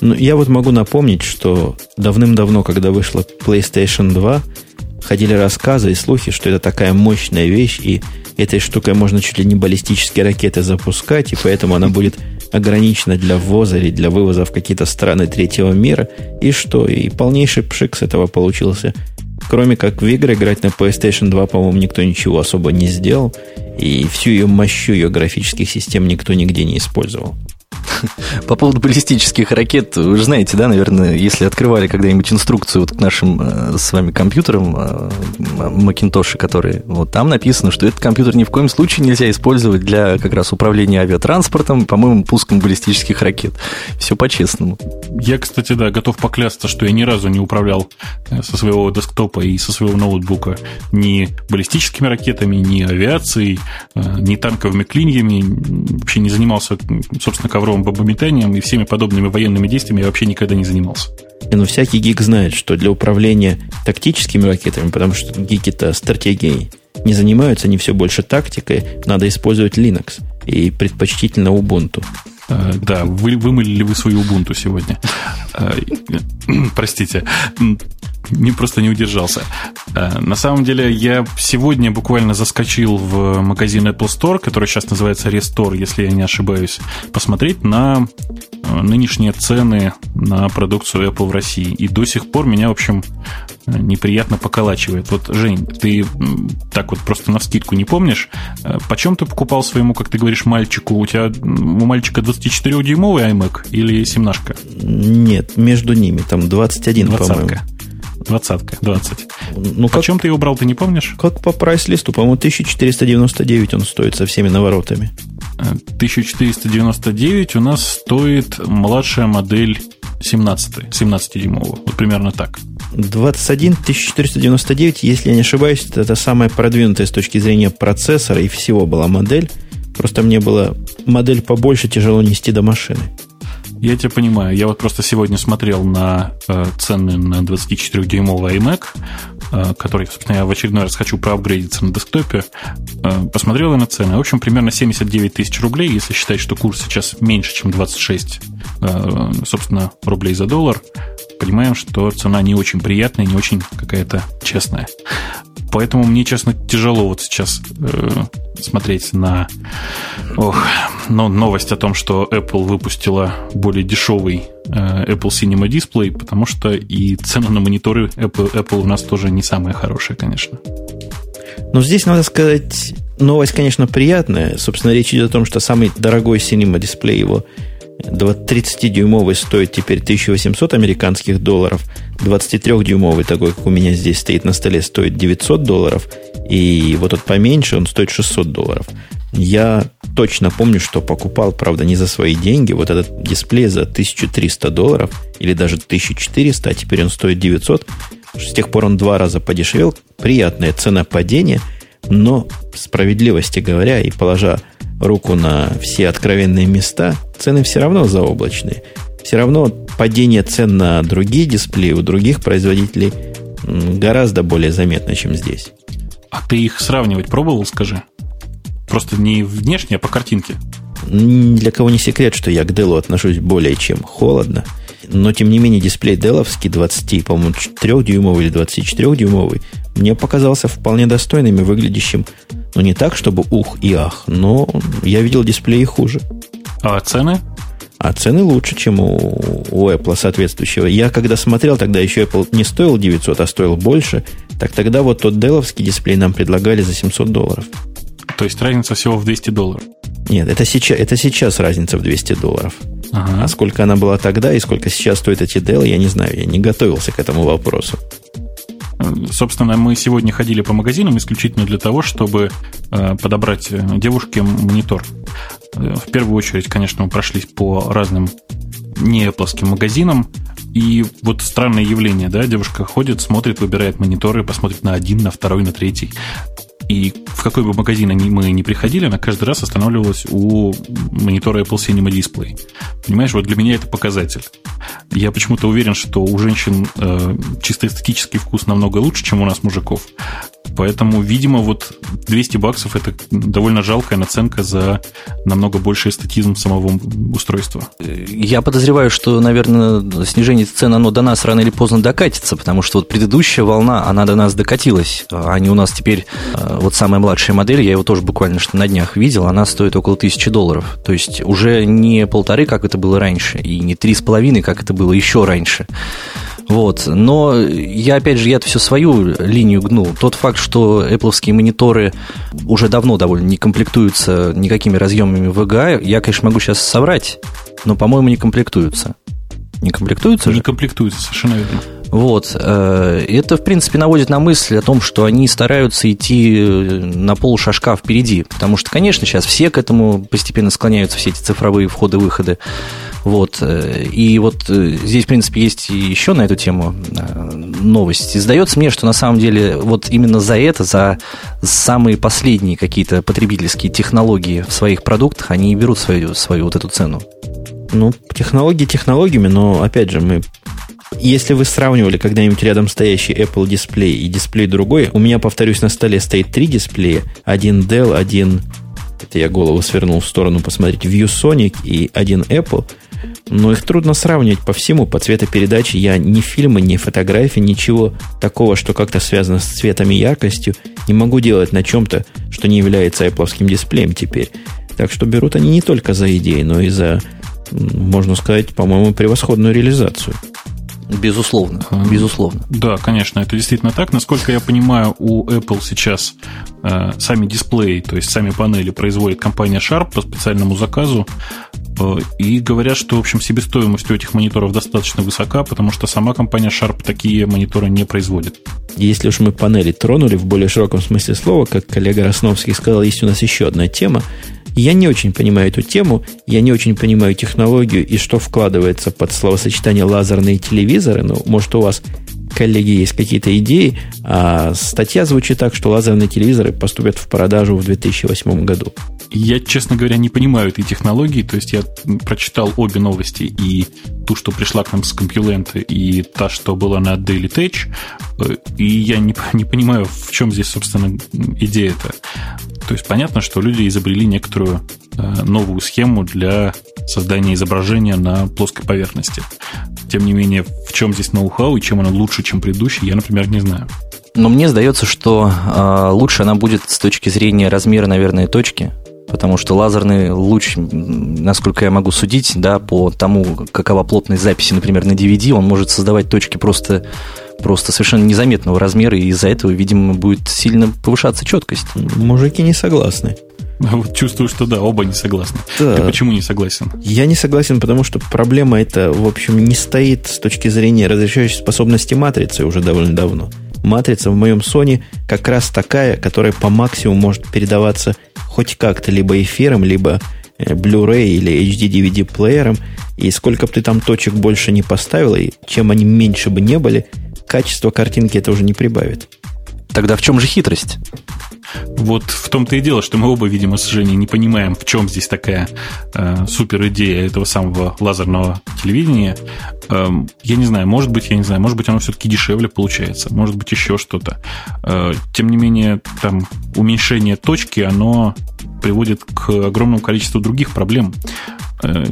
Ну, я вот могу напомнить, что давным-давно, когда вышла PlayStation 2, ходили рассказы и слухи, что это такая мощная вещь, и этой штукой можно чуть ли не баллистические ракеты запускать, и поэтому она будет ограничена для ввоза или для вывоза в какие-то страны третьего мира. И что? И полнейший пшик с этого получился. Кроме как в игры играть на PlayStation 2, по-моему, никто ничего особо не сделал. И всю ее мощу ее графических систем никто нигде не использовал. [LAUGHS] По поводу баллистических ракет, вы же знаете, да, наверное, если открывали когда-нибудь инструкцию вот к нашим э, с вами компьютерам, э, Макинтоши, которые, вот там написано, что этот компьютер ни в коем случае нельзя использовать для как раз управления авиатранспортом, по-моему, пуском баллистических ракет. Все по-честному. Я, кстати, да, готов поклясться, что я ни разу не управлял э, со своего десктопа и со своего ноутбука ни баллистическими ракетами, ни авиацией, э, ни танковыми клиньями, вообще не занимался, собственно, ковровым бомбометанием и всеми подобными военными действиями я вообще никогда не занимался. И, ну, всякий гик знает, что для управления тактическими ракетами, потому что гики-то стратегией не занимаются, они все больше тактикой, надо использовать Linux и предпочтительно Ubuntu. Э, да, вы, вымыли ли вы свою Ubuntu сегодня? Э, простите, не просто не удержался. Э, на самом деле, я сегодня буквально заскочил в магазин Apple Store, который сейчас называется Restore, если я не ошибаюсь, посмотреть на нынешние цены на продукцию Apple в России. И до сих пор меня, в общем, неприятно поколачивает. Вот, Жень, ты так вот просто на вскидку не помнишь, э, почем ты покупал своему, как ты говоришь, мальчику? У тебя у мальчика 24-дюймовый iMac или 17-ка? Нет, между ними, там 21, по-моему. Двадцатка, 20. Ну, Почем как, ты его брал, ты не помнишь? Как по прайс-листу, по-моему, 1499 он стоит со всеми наворотами. 1499 у нас стоит младшая модель 17, 17-дюймового. Вот примерно так. 21 1499, если я не ошибаюсь, это самая продвинутая с точки зрения процессора и всего была модель. Просто мне было модель побольше тяжело нести до машины. Я тебя понимаю. Я вот просто сегодня смотрел на э, цены на 24-дюймовый iMac, э, который, собственно, я в очередной раз хочу проапгрейдиться на десктопе. Э, посмотрел я на цены. В общем, примерно 79 тысяч рублей, если считать, что курс сейчас меньше, чем 26, э, собственно, рублей за доллар. Понимаем, что цена не очень приятная, не очень какая-то честная. Поэтому мне, честно, тяжело вот сейчас э, смотреть на ох, ну, новость о том, что Apple выпустила более дешевый э, Apple Cinema Display, потому что и цены на мониторы Apple, Apple у нас тоже не самые хорошие, конечно. Но здесь надо сказать, новость, конечно, приятная. Собственно, речь идет о том, что самый дорогой Cinema дисплей его 30-дюймовый стоит теперь 1800 американских долларов, 23-дюймовый, такой, как у меня здесь стоит на столе, стоит 900 долларов, и вот тот поменьше, он стоит 600 долларов. Я точно помню, что покупал, правда, не за свои деньги, вот этот дисплей за 1300 долларов, или даже 1400, а теперь он стоит 900. С тех пор он два раза подешевел. Приятная цена падения, но справедливости говоря, и положа руку на все откровенные места, цены все равно заоблачные. Все равно падение цен на другие дисплеи у других производителей гораздо более заметно, чем здесь. А ты их сравнивать пробовал, скажи? Просто не внешне, а по картинке. Для кого не секрет, что я к Dell отношусь более чем холодно. Но, тем не менее, дисплей Деловский 20, по-моему, 4-дюймовый или 24-дюймовый мне показался вполне достойным и выглядящим, ну, не так, чтобы ух и ах, но я видел дисплеи хуже. А цены? А цены лучше, чем у, у Apple соответствующего. Я когда смотрел, тогда еще Apple не стоил 900, а стоил больше. Так тогда вот тот деловский дисплей нам предлагали за 700 долларов. То есть разница всего в 200 долларов? Нет, это сейчас, это сейчас разница в 200 долларов. Ага. А сколько она была тогда и сколько сейчас стоит эти Dell, я не знаю. Я не готовился к этому вопросу. Собственно, мы сегодня ходили по магазинам исключительно для того, чтобы э, подобрать э, девушке монитор. В первую очередь, конечно, мы прошлись по разным не Apple магазинам. И вот странное явление, да, девушка ходит, смотрит, выбирает мониторы, посмотрит на один, на второй, на третий. И в какой бы магазин мы ни приходили, она каждый раз останавливалась у монитора Apple Cinema Display. Понимаешь, вот для меня это показатель. Я почему-то уверен, что у женщин э, чисто эстетический вкус намного лучше, чем у нас мужиков. Поэтому, видимо, вот 200 баксов это довольно жалкая наценка за намного больше эстетизм самого устройства. Я подозреваю, что, наверное, снижение цен, оно до нас рано или поздно докатится, потому что вот предыдущая волна, она до нас докатилась. Они у нас теперь, э, вот самая младшая модель, я его тоже буквально что на днях видел, она стоит около тысячи долларов. То есть уже не полторы, как это было раньше, и не три с половиной, как это было еще раньше. Вот. Но я, опять же, я все свою линию гну. Тот факт, что Apple мониторы уже давно довольно не комплектуются никакими разъемами VGA, я, конечно, могу сейчас соврать, но, по-моему, не комплектуются. Не комплектуются не же? Не комплектуются, совершенно верно. Вот. Э, это, в принципе, наводит на мысль о том, что они стараются идти э, на полушажка впереди. Потому что, конечно, сейчас все к этому постепенно склоняются, все эти цифровые входы-выходы. Вот. Э, и вот здесь, в принципе, есть еще на эту тему новость. И сдается мне, что на самом деле вот именно за это, за самые последние какие-то потребительские технологии в своих продуктах, они и берут свою, свою вот эту цену. Ну, технологии технологиями, но, опять же, мы если вы сравнивали когда-нибудь рядом стоящий Apple дисплей и дисплей другой, у меня, повторюсь, на столе стоит три дисплея. Один Dell, один... Это я голову свернул в сторону посмотреть. ViewSonic и один Apple. Но их трудно сравнивать по всему, по цветопередаче. Я ни фильмы, ни фотографии, ничего такого, что как-то связано с цветом и яркостью, не могу делать на чем-то, что не является Apple дисплеем теперь. Так что берут они не только за идеи, но и за, можно сказать, по-моему, превосходную реализацию. Безусловно, безусловно. Да, конечно, это действительно так. Насколько я понимаю, у Apple сейчас э, сами дисплеи, то есть сами панели производит компания Sharp по специальному заказу. Э, и говорят, что, в общем, себестоимость у этих мониторов достаточно высока, потому что сама компания Sharp такие мониторы не производит. Если уж мы панели тронули в более широком смысле слова, как коллега Росновский сказал, есть у нас еще одна тема, я не очень понимаю эту тему, я не очень понимаю технологию и что вкладывается под словосочетание лазерные телевизоры. Ну, может, у вас, коллеги, есть какие-то идеи. А статья звучит так, что лазерные телевизоры поступят в продажу в 2008 году. Я, честно говоря, не понимаю этой технологии. То есть я прочитал обе новости, и ту, что пришла к нам с Compulent, и та, что была на Daily Tech. Э, и я не, [LAUGHS] не понимаю, в чем здесь, собственно, идея-то. То есть понятно, что люди изобрели некоторую э, новую схему для создания изображения на плоской поверхности. Тем не менее, в чем здесь ноу-хау и чем она лучше, чем предыдущий, я, например, не знаю. Но мне сдается, что э, лучше она будет с точки зрения размера, наверное, точки, потому что лазерный луч, насколько я могу судить, да, по тому, какова плотность записи, например, на DVD, он может создавать точки просто просто совершенно незаметного размера, и из-за этого, видимо, будет сильно повышаться четкость. Мужики не согласны. Вот чувствую, что да, оба не согласны. Да. Ты почему не согласен? Я не согласен, потому что проблема эта, в общем, не стоит с точки зрения разрешающей способности матрицы уже довольно давно. Матрица в моем Sony как раз такая, которая по максимуму может передаваться хоть как-то либо эфиром, либо э, Blu-ray или HD DVD плеером. И сколько бы ты там точек больше не поставил, и чем они меньше бы не были, качество картинки это уже не прибавит. Тогда в чем же хитрость? Вот в том-то и дело, что мы оба, видимо, с Женей не понимаем, в чем здесь такая э, супер идея этого самого лазерного телевидения. Э, я не знаю, может быть, я не знаю, может быть, оно все-таки дешевле получается, может быть, еще что-то. Э, тем не менее, там уменьшение точки, оно приводит к огромному количеству других проблем. Э,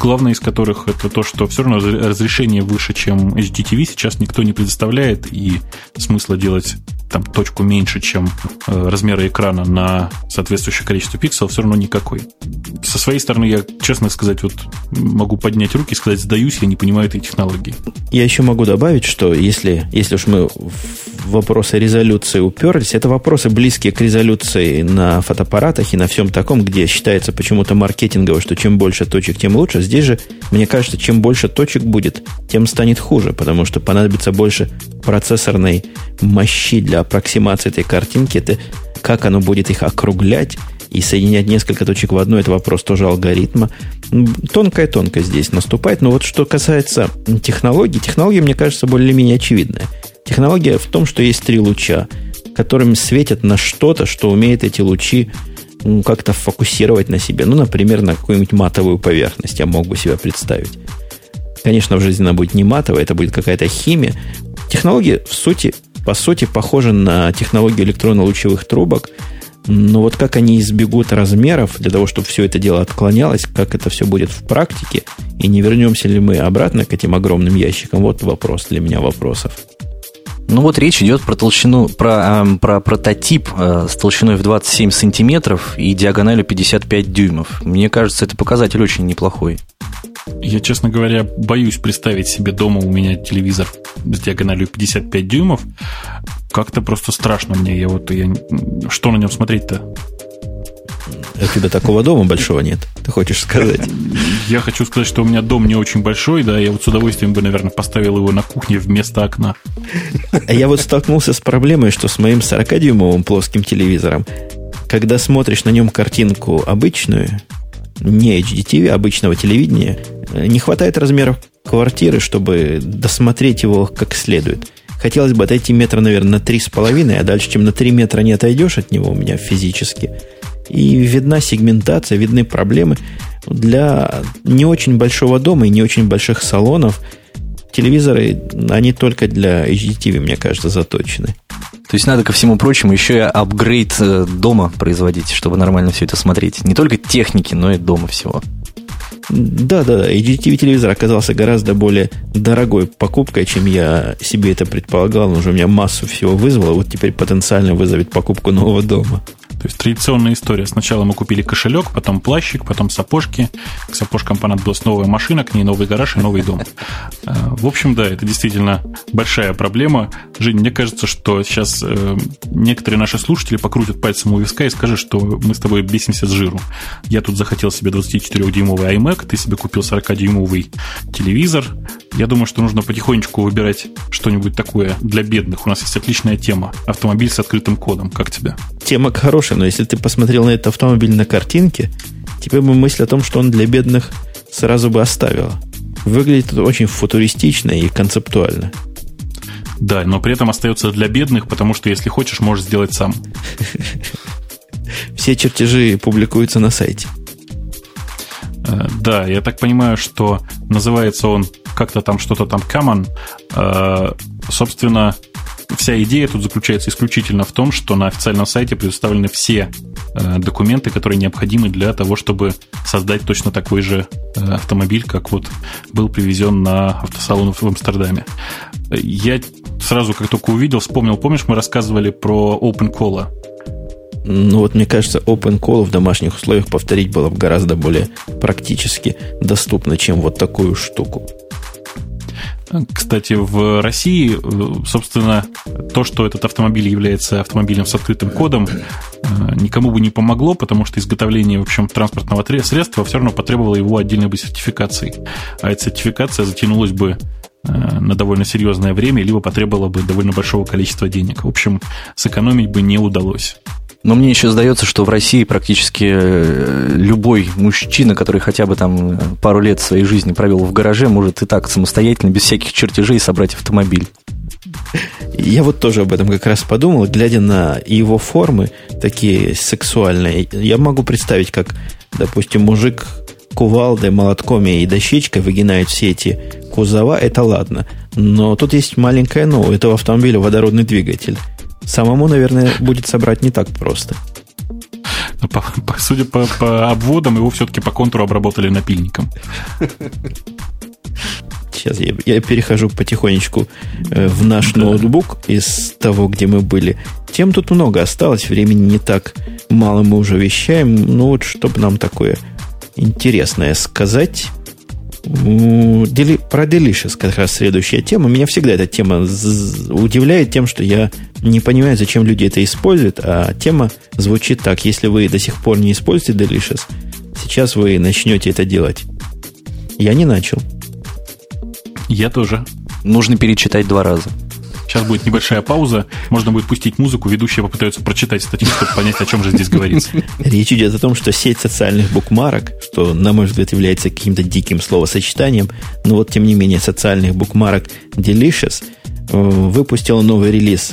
главное из которых это то, что все равно разрешение выше, чем HDTV, сейчас никто не предоставляет, и смысла делать там точку меньше, чем э, размеры экрана на соответствующее количество пикселов, все равно никакой. Со своей стороны, я, честно сказать, вот могу поднять руки и сказать, сдаюсь, я не понимаю этой технологии. Я еще могу добавить, что если, если уж мы в вопросы резолюции уперлись, это вопросы близкие к резолюции на фотоаппаратах и на всем таком, где считается почему-то маркетингово, что чем больше точек, тем лучше. Здесь же, мне кажется, чем больше точек будет, тем станет хуже, потому что понадобится больше процессорной мощи для аппроксимации этой картинки. Это как оно будет их округлять и соединять несколько точек в одну, это вопрос тоже алгоритма. Тонкая-тонкая здесь наступает. Но вот что касается технологий, технология, мне кажется, более-менее очевидная. Технология в том, что есть три луча, которыми светят на что-то, что умеет эти лучи ну, как-то фокусировать на себе. Ну, например, на какую-нибудь матовую поверхность я мог бы себе представить. Конечно, в жизни она будет не матовая, это будет какая-то химия. Технология, в сути, по сути, похожа на технологию электронно-лучевых трубок, но вот как они избегут размеров для того, чтобы все это дело отклонялось, как это все будет в практике, и не вернемся ли мы обратно к этим огромным ящикам, вот вопрос для меня вопросов. Ну вот речь идет про толщину, про, э, про прототип э, с толщиной в 27 сантиметров и диагональю 55 дюймов. Мне кажется, это показатель очень неплохой. Я, честно говоря, боюсь представить себе дома у меня телевизор с диагональю 55 дюймов. Как-то просто страшно мне. Я вот я, что на нем смотреть-то? У тебя такого дома большого нет, ты хочешь сказать? Я хочу сказать, что у меня дом не очень большой, да, я вот с удовольствием бы, наверное, поставил его на кухне вместо окна. А я вот столкнулся с проблемой, что с моим 40-дюймовым плоским телевизором, когда смотришь на нем картинку обычную, не HDTV, а обычного телевидения, не хватает размеров квартиры, чтобы досмотреть его как следует. Хотелось бы отойти метра, наверное, на три с половиной, а дальше, чем на три метра не отойдешь от него у меня физически – и видна сегментация, видны проблемы. Для не очень большого дома и не очень больших салонов телевизоры, они только для HDTV, мне кажется, заточены. То есть надо ко всему прочему еще и апгрейд э, дома производить, чтобы нормально все это смотреть. Не только техники, но и дома всего. Да, да, да. HDTV телевизор оказался гораздо более дорогой покупкой, чем я себе это предполагал. Он уже у меня массу всего вызвал, а вот теперь потенциально вызовет покупку нового дома. То есть традиционная история. Сначала мы купили кошелек, потом плащик, потом сапожки. К сапожкам понадобилась новая машина, к ней новый гараж и новый дом. Э, в общем, да, это действительно большая проблема. Жень, мне кажется, что сейчас э, некоторые наши слушатели покрутят пальцем у виска и скажут, что мы с тобой бесимся с жиру. Я тут захотел себе 24-дюймовый iMac, ты себе купил 40-дюймовый телевизор. Я думаю, что нужно потихонечку выбирать что-нибудь такое для бедных. У нас есть отличная тема. Автомобиль с открытым кодом. Как тебе? Тема хорошая но если ты посмотрел на этот автомобиль на картинке, тебе бы мысль о том, что он для бедных сразу бы оставила. Выглядит это очень футуристично и концептуально. Да, но при этом остается для бедных, потому что если хочешь, можешь сделать сам. Все чертежи публикуются на сайте. Э, да, я так понимаю, что называется он как-то там что-то там Common. Э, собственно, вся идея тут заключается исключительно в том, что на официальном сайте предоставлены все э, документы, которые необходимы для того, чтобы создать точно такой же э, автомобиль, как вот был привезен на автосалон в Амстердаме. Я сразу, как только увидел, вспомнил, помнишь, мы рассказывали про OpenCall. Ну вот, мне кажется, OpenCall в домашних условиях повторить было бы гораздо более практически доступно, чем вот такую штуку. Кстати, в России, собственно, то, что этот автомобиль является автомобилем с открытым кодом, э, никому бы не помогло, потому что изготовление, в общем, транспортного средства все равно потребовало его отдельной бы сертификации. А эта сертификация затянулась бы э, на довольно серьезное время, либо потребовала бы довольно большого количества денег. В общем, сэкономить бы не удалось. Но мне еще сдается, что в России практически э, любой мужчина, который хотя бы там пару лет своей жизни провел в гараже, может и так самостоятельно, без всяких чертежей, собрать автомобиль. Я вот тоже об этом как раз подумал, глядя на его формы, такие сексуальные. Я могу представить, как, допустим, мужик кувалдой, молотком и дощечкой выгинает все эти кузова, это ладно. Но тут есть маленькое но. У этого автомобиля водородный двигатель. Самому, наверное, будет собрать не так просто. Ну, по, по, судя по, по обводам, его все-таки по контуру обработали напильником. Сейчас я, я перехожу потихонечку э, в наш да. ноутбук из того, где мы были. Тем тут много осталось, времени не так мало мы уже вещаем. Ну вот, чтобы нам такое интересное сказать. Дели, про Delicious как раз следующая тема. Меня всегда эта тема удивляет тем, что я не понимаю, зачем люди это используют, а тема звучит так. Если вы до сих пор не используете Delicious, сейчас вы начнете это делать. Я не начал. Я тоже. Нужно перечитать два раза. Сейчас будет небольшая пауза, можно будет пустить музыку, ведущие попытаются прочитать статью, чтобы понять, о чем же здесь говорится. Речь идет о том, что сеть социальных букмарок, что, на мой взгляд, является каким-то диким словосочетанием, но вот, тем не менее, социальных букмарок Delicious э, выпустила новый релиз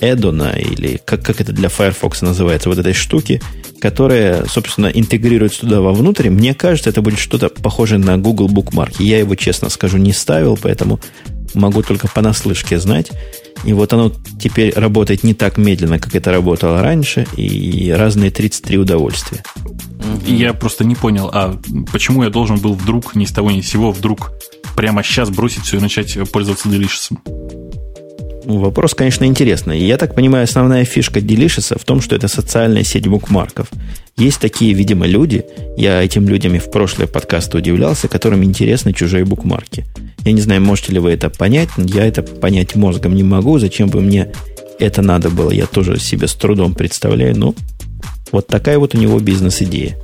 Эдона, или как, как это для Firefox называется, вот этой штуки, которое, собственно, интегрируется туда вовнутрь. Мне кажется, это будет что-то похожее на Google Bookmark. Я его, честно скажу, не ставил, поэтому могу только понаслышке знать. И вот оно теперь работает не так медленно, как это работало раньше, и разные 33 удовольствия. Я просто не понял, а почему я должен был вдруг, ни с того ни с сего, вдруг прямо сейчас бросить все и начать пользоваться Delicious? Ну, вопрос, конечно, интересный. Я так понимаю, основная фишка Delicious в том, что это социальная сеть букмарков. Есть такие, видимо, люди, я этим людям и в прошлые подкасты удивлялся, которым интересны чужие букмарки. Я не знаю, можете ли вы это понять, я это понять мозгом не могу, зачем бы мне это надо было, я тоже себе с трудом представляю, но вот такая вот у него бизнес-идея.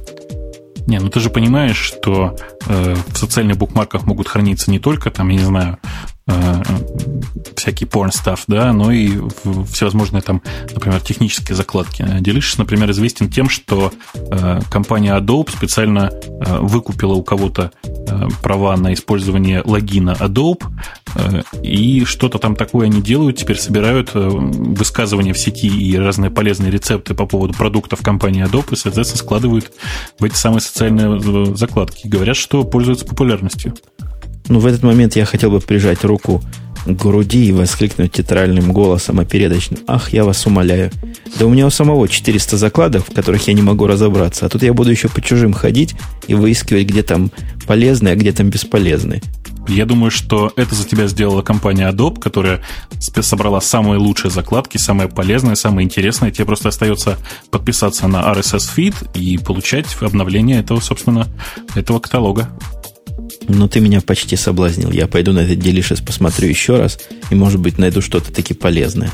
Не, ну ты же понимаешь, что э, в социальных букмарках могут храниться не только там, я не знаю, Э, всякий stuff, да, но и всевозможные там, например, технические закладки. Delicious, например, известен тем, что э, компания Adobe специально э, выкупила у кого-то права на использование логина Adobe, э, и что-то там такое они делают, теперь собирают э, высказывания в сети и разные полезные рецепты по поводу продуктов компании Adobe и, соответственно, складывают в эти самые социальные э, закладки. Говорят, что пользуются популярностью. Ну, в этот момент я хотел бы прижать руку груди и воскликнуть театральным голосом опередочным. Ах, я вас умоляю. Да у меня у самого 400 закладов, в которых я не могу разобраться. А тут я буду еще по чужим ходить и выискивать, где там полезные, а где там бесполезные. Я думаю, что это за тебя сделала компания Adobe, которая собрала самые лучшие закладки, самые полезные, самые интересные. Тебе просто остается подписаться на RSS feed и получать обновление этого, собственно, этого каталога. Но ты меня почти соблазнил. Я пойду на этот Delicious посмотрю еще раз и, может быть, найду что-то таки полезное.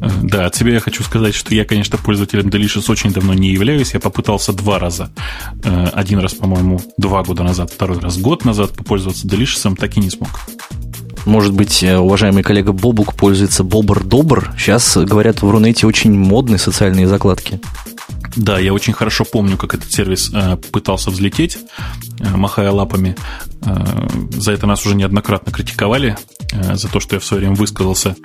Э, да, от себя я хочу сказать, что я, конечно, пользователем Delicious очень давно не являюсь. Я попытался два раза. Э, один раз, по-моему, два года назад, второй раз год назад попользоваться Delicious, так и не смог. Может быть, э, уважаемый коллега Бобук пользуется Бобр-Добр. Сейчас, говорят, в Рунете очень модные социальные закладки. Да, я очень хорошо помню, как этот сервис э, пытался взлететь, э, махая лапами. Э, за это нас уже неоднократно критиковали, э, за то, что я в свое время высказался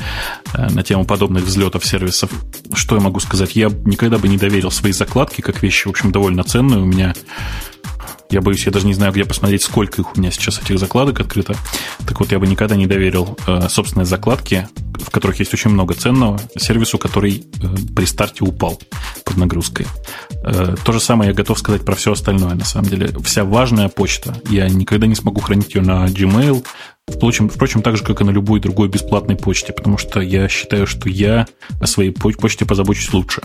э, на тему подобных взлетов сервисов. Что я могу сказать? Я никогда бы не доверил свои закладки как вещи, в общем, довольно ценные. У меня я боюсь, я даже не знаю, где посмотреть, сколько их у меня сейчас этих закладок открыто. Так вот, я бы никогда не доверил э, собственные закладки, в которых есть очень много ценного, сервису, который э, при старте упал под нагрузкой. Э, то же самое я готов сказать про все остальное, на самом деле. Вся важная почта, я никогда не смогу хранить ее на Gmail, Впрочем, впрочем, так же, как и на любой другой бесплатной почте, потому что я считаю, что я о своей почте позабочусь лучше.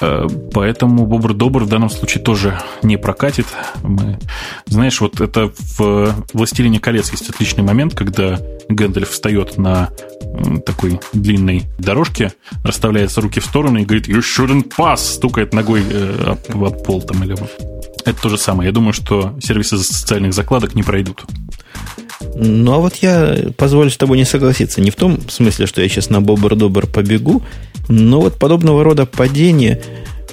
Э, поэтому Бобр Добр в данном случае тоже не прокатит. Мы, знаешь, вот это в «Властелине колец» есть отличный момент, когда Гэндальф встает на такой длинной дорожке, расставляется руки в стороны и говорит «You shouldn't pass!» стукает ногой э, об, об пол там или это то же самое. Я думаю, что сервисы социальных закладок не пройдут. Ну, а вот я позволю с тобой не согласиться. Не в том смысле, что я сейчас на бобр-добр побегу, но вот подобного рода падение,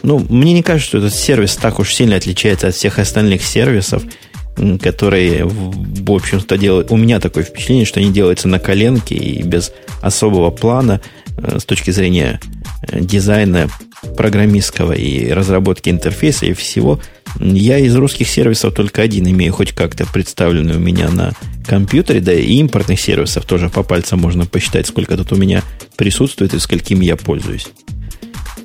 ну, мне не кажется, что этот сервис так уж сильно отличается от всех остальных сервисов, которые, в общем-то, делают... У меня такое впечатление, что они делаются на коленке и без особого плана э, с точки зрения э, дизайна программистского и разработки интерфейса и всего. Я из русских сервисов только один имею хоть как-то представленный у меня на компьютере, да и импортных сервисов тоже по пальцам можно посчитать, сколько тут у меня присутствует и сколькими я пользуюсь.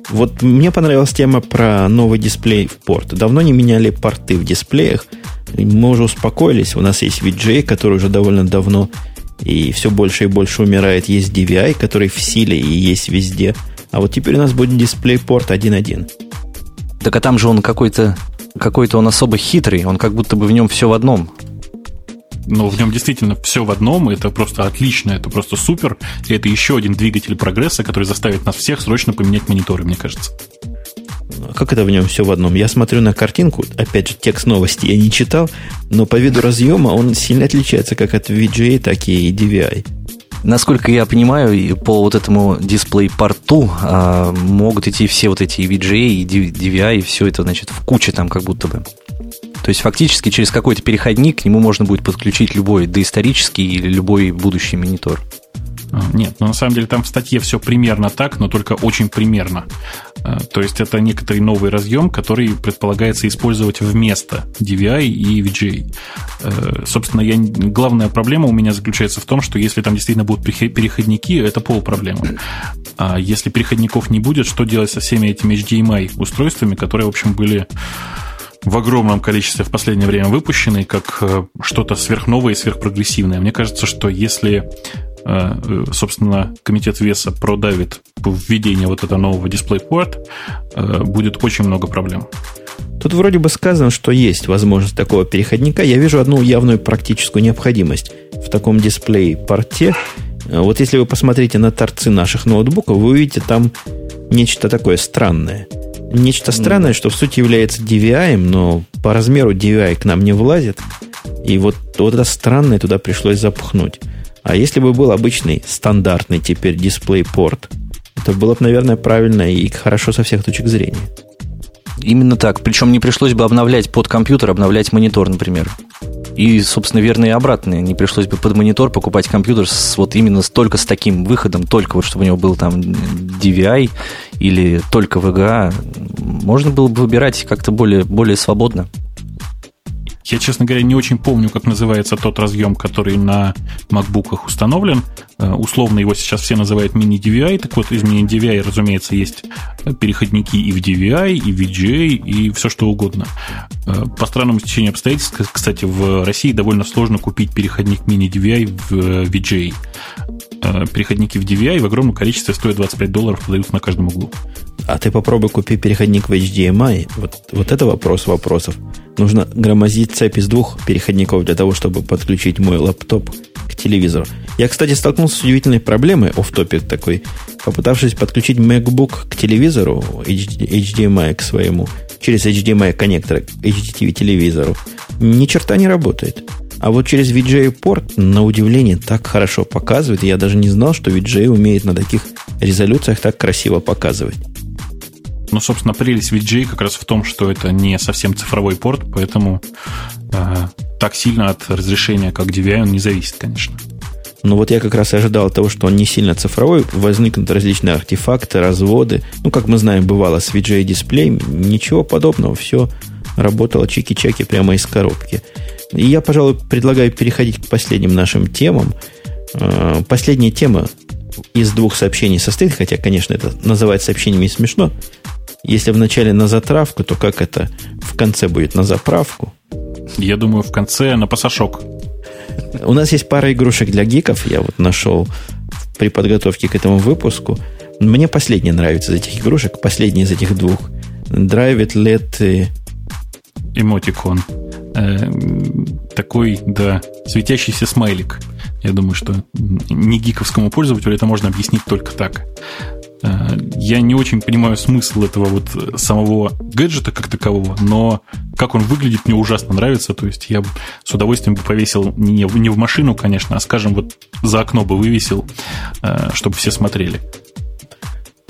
Вот мне понравилась тема про новый дисплей в порт. Давно не меняли порты в дисплеях. Мы уже успокоились. У нас есть VGA, который уже довольно давно и все больше и больше умирает. Есть DVI, который в силе и есть везде. А вот теперь у нас будет дисплей порт 1.1. Так а там же он какой-то какой-то он особо хитрый, он как будто бы в нем все в одном. Но в нем действительно все в одном, это просто отлично, это просто супер. И это еще один двигатель прогресса, который заставит нас всех срочно поменять мониторы, мне кажется. Как это в нем все в одном? Я смотрю на картинку, опять же, текст новости я не читал, но по виду разъема он сильно отличается как от VGA, так и DVI. Насколько я понимаю, по вот этому дисплей-порту а, могут идти все вот эти VGA и DVI, и все это, значит, в куче там как будто бы. То есть фактически через какой-то переходник к нему можно будет подключить любой доисторический или любой будущий монитор. Нет, но на самом деле там в статье все примерно так, но только очень примерно. А, то есть это некоторый новый разъем, который предполагается использовать вместо DVI и VGA. Э, собственно, я, главная проблема у меня заключается в том, что если там действительно будут переходники, это полпроблемы. А если переходников не будет, что делать со всеми этими HDMI устройствами, которые, в общем, были в огромном количестве в последнее время выпущены как э, что-то сверхновое и сверхпрогрессивное. Мне кажется, что если Э, собственно, комитет веса продавит введение вот этого нового DisplayPort, будет очень много проблем. Тут вроде бы сказано, что есть возможность такого переходника. Я вижу одну явную практическую необходимость в таком дисплей-порте. Вот если вы посмотрите на торцы наших ноутбуков, вы увидите там нечто такое странное. Нечто странное, что в сути является DVI, но по размеру DVI к нам не влазит. И вот, вот это странное туда пришлось запхнуть. А если бы был обычный, стандартный теперь дисплей-порт, это было бы, наверное, правильно и хорошо со всех точек зрения. Именно так. Причем не пришлось бы обновлять под компьютер, обновлять монитор, например. И, собственно, верно и обратное. Не пришлось бы под монитор покупать компьютер с, вот именно только с таким выходом, только вот чтобы у него был там DVI или только VGA. Можно было бы выбирать как-то более, более свободно. Я, честно говоря, не очень помню, как называется тот разъем, который на макбуках установлен. Э, условно его сейчас все называют мини-DVI. Так вот, из мини-DVI, разумеется, есть переходники и в DVI, и в VGA, и все что угодно. Э, по странному стечению обстоятельств, кстати, в России довольно сложно купить переходник мини-DVI в э, VGA. Переходники в DVI в огромном количестве стоят 25 долларов, продаются на каждом углу. А ты попробуй купи переходник в HDMI. Вот, вот это вопрос вопросов. Нужно громозить цепь из двух переходников для того, чтобы подключить мой лаптоп к телевизору. Я, кстати, столкнулся с удивительной проблемой, оф топик такой, попытавшись подключить MacBook к телевизору, HDMI к своему, через HDMI коннектор к HDTV телевизору. Ни черта не работает. А вот через VGA-порт, на удивление, так хорошо показывает. Я даже не знал, что VGA умеет на таких резолюциях так красиво показывать. Ну, собственно, прелесть VGA как раз в том, что это не совсем цифровой порт, поэтому э, так сильно от разрешения, как DVI, он не зависит, конечно. Ну вот я как раз и ожидал того, что он не сильно цифровой, возникнут различные артефакты, разводы. Ну, как мы знаем, бывало с VGA-дисплеем, ничего подобного, все работало чики-чаки прямо из коробки. И я, пожалуй, предлагаю переходить к последним нашим темам. Э, последняя тема из двух сообщений состоит, хотя, конечно, это называть сообщениями смешно, если в начале на затравку, то как это в конце будет на заправку? Я думаю, в конце на пасашок. У нас есть пара игрушек для гиков, я вот нашел при подготовке к этому выпуску. Мне последняя нравится из этих игрушек, последняя из этих двух. It, let... Эмотикон. Э, такой, да, светящийся смайлик. Я думаю, что не гиковскому пользователю это можно объяснить только так. Э, я не очень понимаю смысл этого вот самого гаджета как такового, но как он выглядит, мне ужасно нравится. То есть я с удовольствием бы повесил не, не в машину, конечно, а, скажем, вот за окно бы вывесил, э, чтобы все смотрели.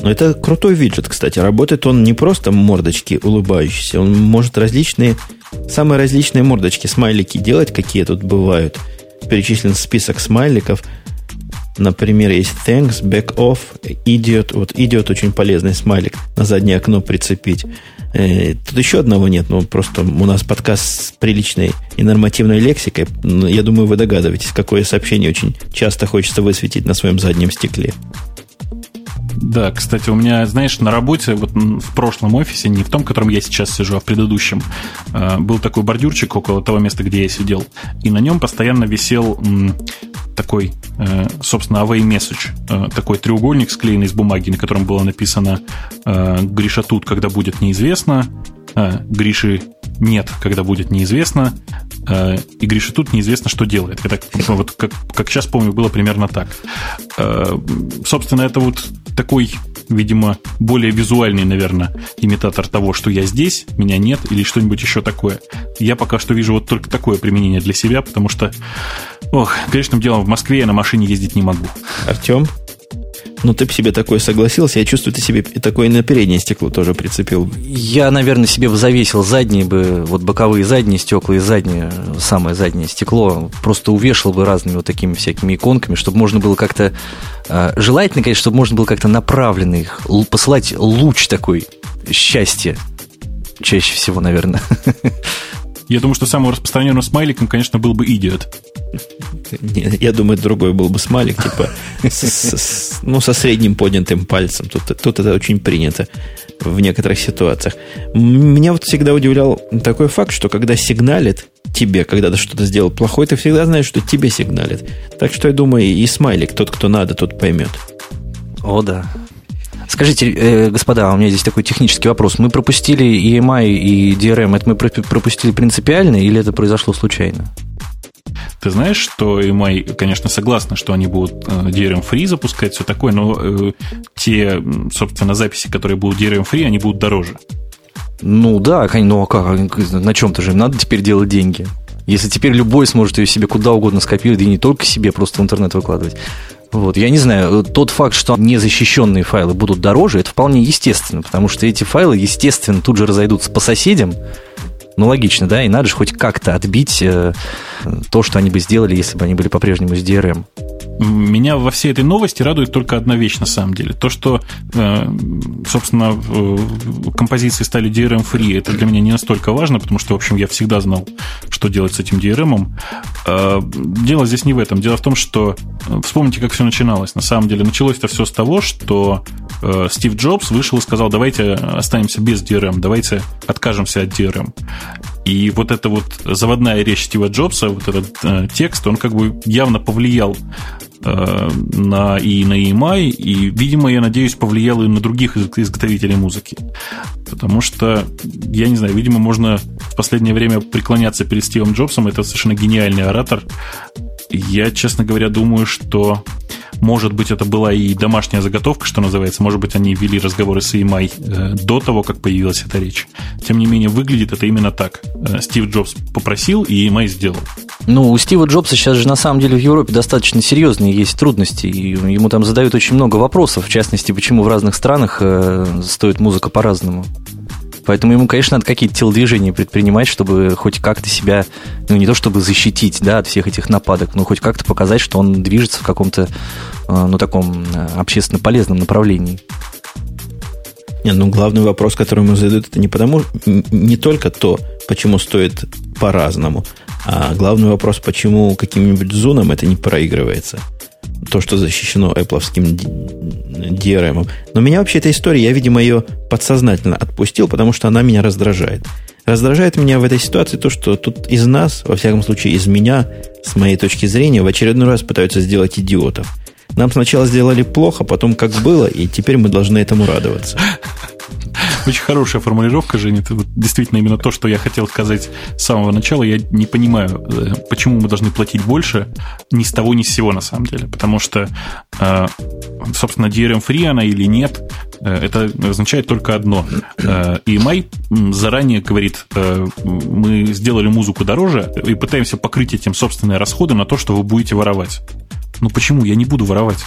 Но это крутой виджет, кстати. Работает он не просто мордочки улыбающиеся, он может различные, самые различные мордочки, смайлики делать, какие тут бывают. Перечислен список смайликов – Например, есть thanks, back off, idiot. Вот idiot очень полезный смайлик на заднее окно прицепить. Э, тут еще одного нет, но просто у нас подкаст с приличной и нормативной лексикой. Я думаю, вы догадываетесь, какое сообщение очень часто хочется высветить на своем заднем стекле. Да, кстати, у меня, знаешь, на работе, вот в прошлом офисе, не в том, в котором я сейчас сижу, а в предыдущем, э, был такой бордюрчик около того места, где я сидел, и на нем постоянно висел такой, э, собственно, away message, э, такой треугольник, склеенный из бумаги, на котором было написано «Гриша тут, когда будет неизвестно», Гриши нет, когда будет неизвестно, и Гриша тут неизвестно, что делает. Это, вот, как, как сейчас помню, было примерно так. Собственно, это вот такой, видимо, более визуальный, наверное, имитатор того, что я здесь, меня нет, или что-нибудь еще такое. Я пока что вижу вот только такое применение для себя, потому что, ох, грешным делом в Москве я на машине ездить не могу. Артем? Ну, ты бы себе такое согласился, я чувствую, ты себе такое на переднее стекло тоже прицепил. Я, наверное, себе бы завесил задние бы, вот боковые задние стекла и заднее, самое заднее стекло, просто увешал бы разными вот такими всякими иконками, чтобы можно было как-то, э, желательно, конечно, чтобы можно было как-то направленно их, посылать луч такой счастья, чаще всего, наверное. [LAUGHS] Я думаю, что самым распространенным смайликом, конечно, был бы идиот. Я думаю, другой был бы смайлик, типа, ну, со средним поднятым пальцем. Тут, тут это очень принято в некоторых ситуациях. Меня вот всегда удивлял такой факт, что когда сигналит тебе, когда ты что-то сделал плохое, ты всегда знаешь, что тебе сигналит. Так что я думаю, и смайлик, тот, кто надо, тот поймет. О, да. Скажите, э, господа, у меня здесь такой технический вопрос. Мы пропустили EMI и DRM. Это мы пропустили принципиально или это произошло случайно? Ты знаешь, что EMI, конечно, согласны, что они будут э, DRM-free запускать, все такое, но э, те, собственно, записи, которые будут DRM-free, они будут дороже. Ну да, ну а как, на чем-то же надо теперь делать деньги. Если теперь любой сможет ее себе куда угодно скопировать, и не только себе, просто в интернет выкладывать. Вот, я не знаю, тот факт, что незащищенные файлы будут дороже, это вполне естественно, потому что эти файлы, естественно, тут же разойдутся по соседям, ну, логично, да, и надо же хоть как-то отбить э, то, что они бы сделали, если бы они были по-прежнему с DRM. Меня во всей этой новости радует только одна вещь на самом деле. То, что, э, собственно, композиции стали DRM-free, это для меня не настолько важно, потому что, в общем, я всегда знал, что делать с этим DRM. Э, дело здесь не в этом. Дело в том, что э, вспомните, как все начиналось. На самом деле началось это все с того, что Стив Джобс вышел и сказал, давайте останемся без DRM, давайте откажемся от DRM. И вот эта вот заводная речь Стива Джобса, вот этот э, текст, он как бы явно повлиял э, на, и на EMI, и, видимо, я надеюсь, повлиял и на других изготовителей музыки. Потому что, я не знаю, видимо, можно в последнее время преклоняться перед Стивом Джобсом, это совершенно гениальный оратор. Я, честно говоря, думаю, что может быть, это была и домашняя заготовка, что называется. Может быть, они вели разговоры с EMI э, до того, как появилась эта речь. Тем не менее, выглядит это именно так. Э, Стив Джобс попросил, и EMI сделал. Ну, у Стива Джобса сейчас же на самом деле в Европе достаточно серьезные есть трудности. И ему там задают очень много вопросов, в частности, почему в разных странах э, стоит музыка по-разному. Поэтому ему, конечно, надо какие-то телодвижения предпринимать, чтобы хоть как-то себя, ну, не то чтобы защитить, да, от всех этих нападок, но хоть как-то показать, что он движется в каком-то, э, ну, таком э, общественно полезном направлении. Не, ну, главный вопрос, который ему задают, это не потому, не только то, почему стоит по-разному, а главный вопрос, почему каким-нибудь зонам это не проигрывается то, что защищено Apple DRM. Но меня вообще эта история, я, видимо, ее подсознательно отпустил, потому что она меня раздражает. Раздражает меня в этой ситуации то, что тут из нас, во всяком случае из меня, с моей точки зрения, в очередной раз пытаются сделать идиотов. Нам сначала сделали плохо, потом как было, и теперь мы должны этому радоваться. Очень хорошая формулировка, Женя. Это вот действительно именно то, что я хотел сказать с самого начала. Я не понимаю, э, почему мы должны платить больше ни с того, ни с сего, на самом деле. Потому что, э, собственно, DRM-free она или нет, э, это означает только одно. EMI заранее говорит, мы сделали музыку дороже и пытаемся покрыть этим собственные расходы на то, что вы будете воровать. Ну почему? Я не буду воровать.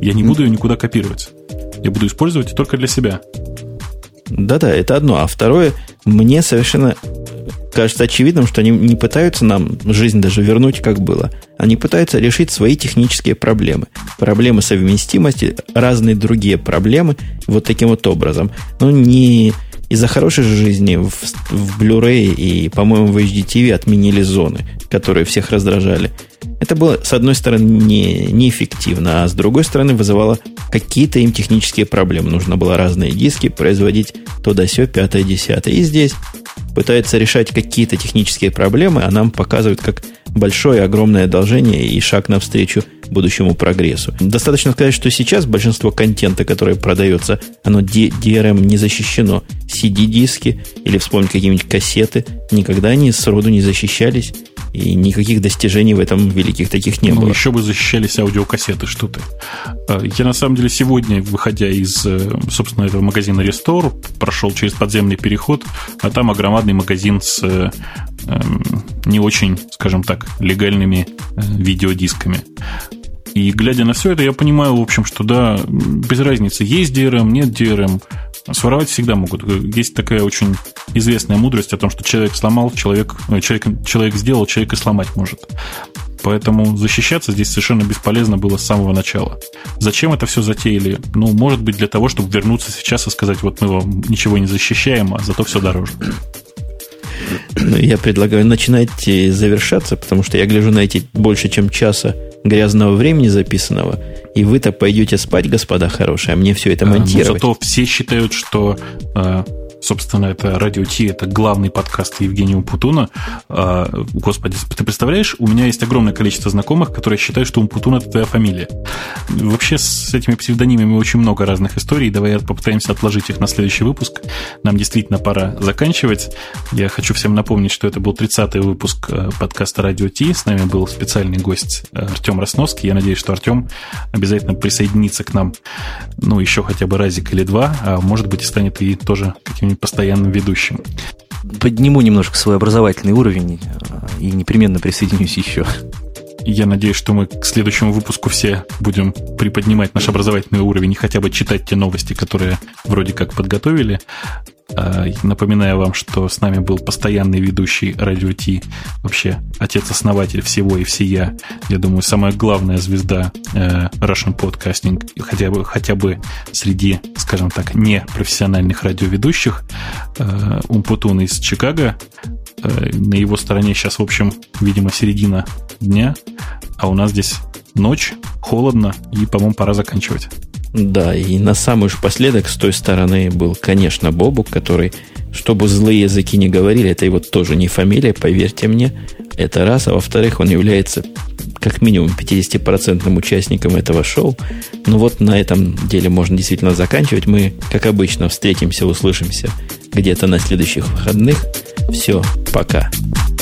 Я не буду ее никуда копировать. Я буду использовать только для себя. Да-да, это одно. А второе, мне совершенно кажется очевидным, что они не пытаются нам жизнь даже вернуть, как было. Они пытаются решить свои технические проблемы. Проблемы совместимости, разные другие проблемы вот таким вот образом. Но не из-за хорошей жизни в, в Blu-ray и, по-моему, в HDTV отменили зоны, которые всех раздражали. Это было, с одной стороны, не, неэффективно, а с другой стороны, вызывало какие-то им технические проблемы. Нужно было разные диски производить то да сё, пятое, десятое. И здесь пытаются решать какие-то технические проблемы, а нам показывают, как большое, огромное одолжение и шаг навстречу будущему прогрессу. Достаточно сказать, что сейчас большинство контента, которое продается, оно DRM не защищено. CD-диски или вспомнить какие-нибудь кассеты, никогда они сроду не защищались, и никаких достижений в этом великих таких не ну, было. Еще бы защищались аудиокассеты, что ты. А, я на самом деле сегодня, выходя из, э, собственно, этого магазина Restore, прошел через подземный переход, а там огромадный магазин с э, эм, не очень, скажем так, легальными э, видеодисками. И глядя на все это, я понимаю, в общем, что да, без разницы, есть DRM, нет DRM, своровать всегда могут. Есть такая очень известная мудрость о том, что человек сломал, человек, э, человек, человек сделал, человек и сломать может. Поэтому защищаться здесь совершенно бесполезно было с самого начала. Зачем это все затеяли? Ну, может быть, для того, чтобы вернуться сейчас и сказать, вот мы вам ничего не защищаем, а зато все дороже. Ну, я предлагаю начинать завершаться, потому что я гляжу на эти больше, чем часа грязного времени записанного, и вы-то пойдете спать, господа хорошие, а мне все это монтировать. А, ну, зато все считают, что э, Собственно, это Радио Ти, это главный подкаст Евгения Путуна. А, господи, ты представляешь, у меня есть огромное количество знакомых, которые считают, что Умпутун это твоя фамилия. Вообще с этими псевдонимами очень много разных историй. Давай попытаемся отложить их на следующий выпуск. Нам действительно пора заканчивать. Я хочу всем напомнить, что это был 30-й выпуск э, подкаста Радио Ти. С нами был специальный гость э, Артем Росновский. Я надеюсь, что Артем обязательно присоединится к нам, ну, еще хотя бы разик или два, а может быть станет и тоже каким каким-нибудь постоянным ведущим. Подниму немножко свой образовательный уровень э, и непременно присоединюсь еще. Я надеюсь, что мы к следующему выпуску все будем приподнимать наш образовательный уровень и хотя бы читать те новости, которые вроде как подготовили. А, напоминаю вам, что с нами был постоянный ведущий Радио Ти, вообще отец-основатель всего и всея. Я думаю, самая главная звезда э, Russian Podcasting, хотя бы, хотя бы среди, скажем так, непрофессиональных радиоведущих. Э, Умпутун из Чикаго. Э, на его стороне сейчас, в общем, видимо, середина дня, а у нас здесь ночь, холодно, и, по-моему, пора заканчивать. Да, и на самый уж последок с той стороны был, конечно, Бобук, который, чтобы злые языки не говорили, это его тоже не фамилия, поверьте мне. Это раз. А во-вторых, он является как минимум 50% участником этого шоу. Ну вот на этом деле можно действительно заканчивать. Мы, как обычно, встретимся, услышимся где-то на следующих выходных. Все, пока. Пока.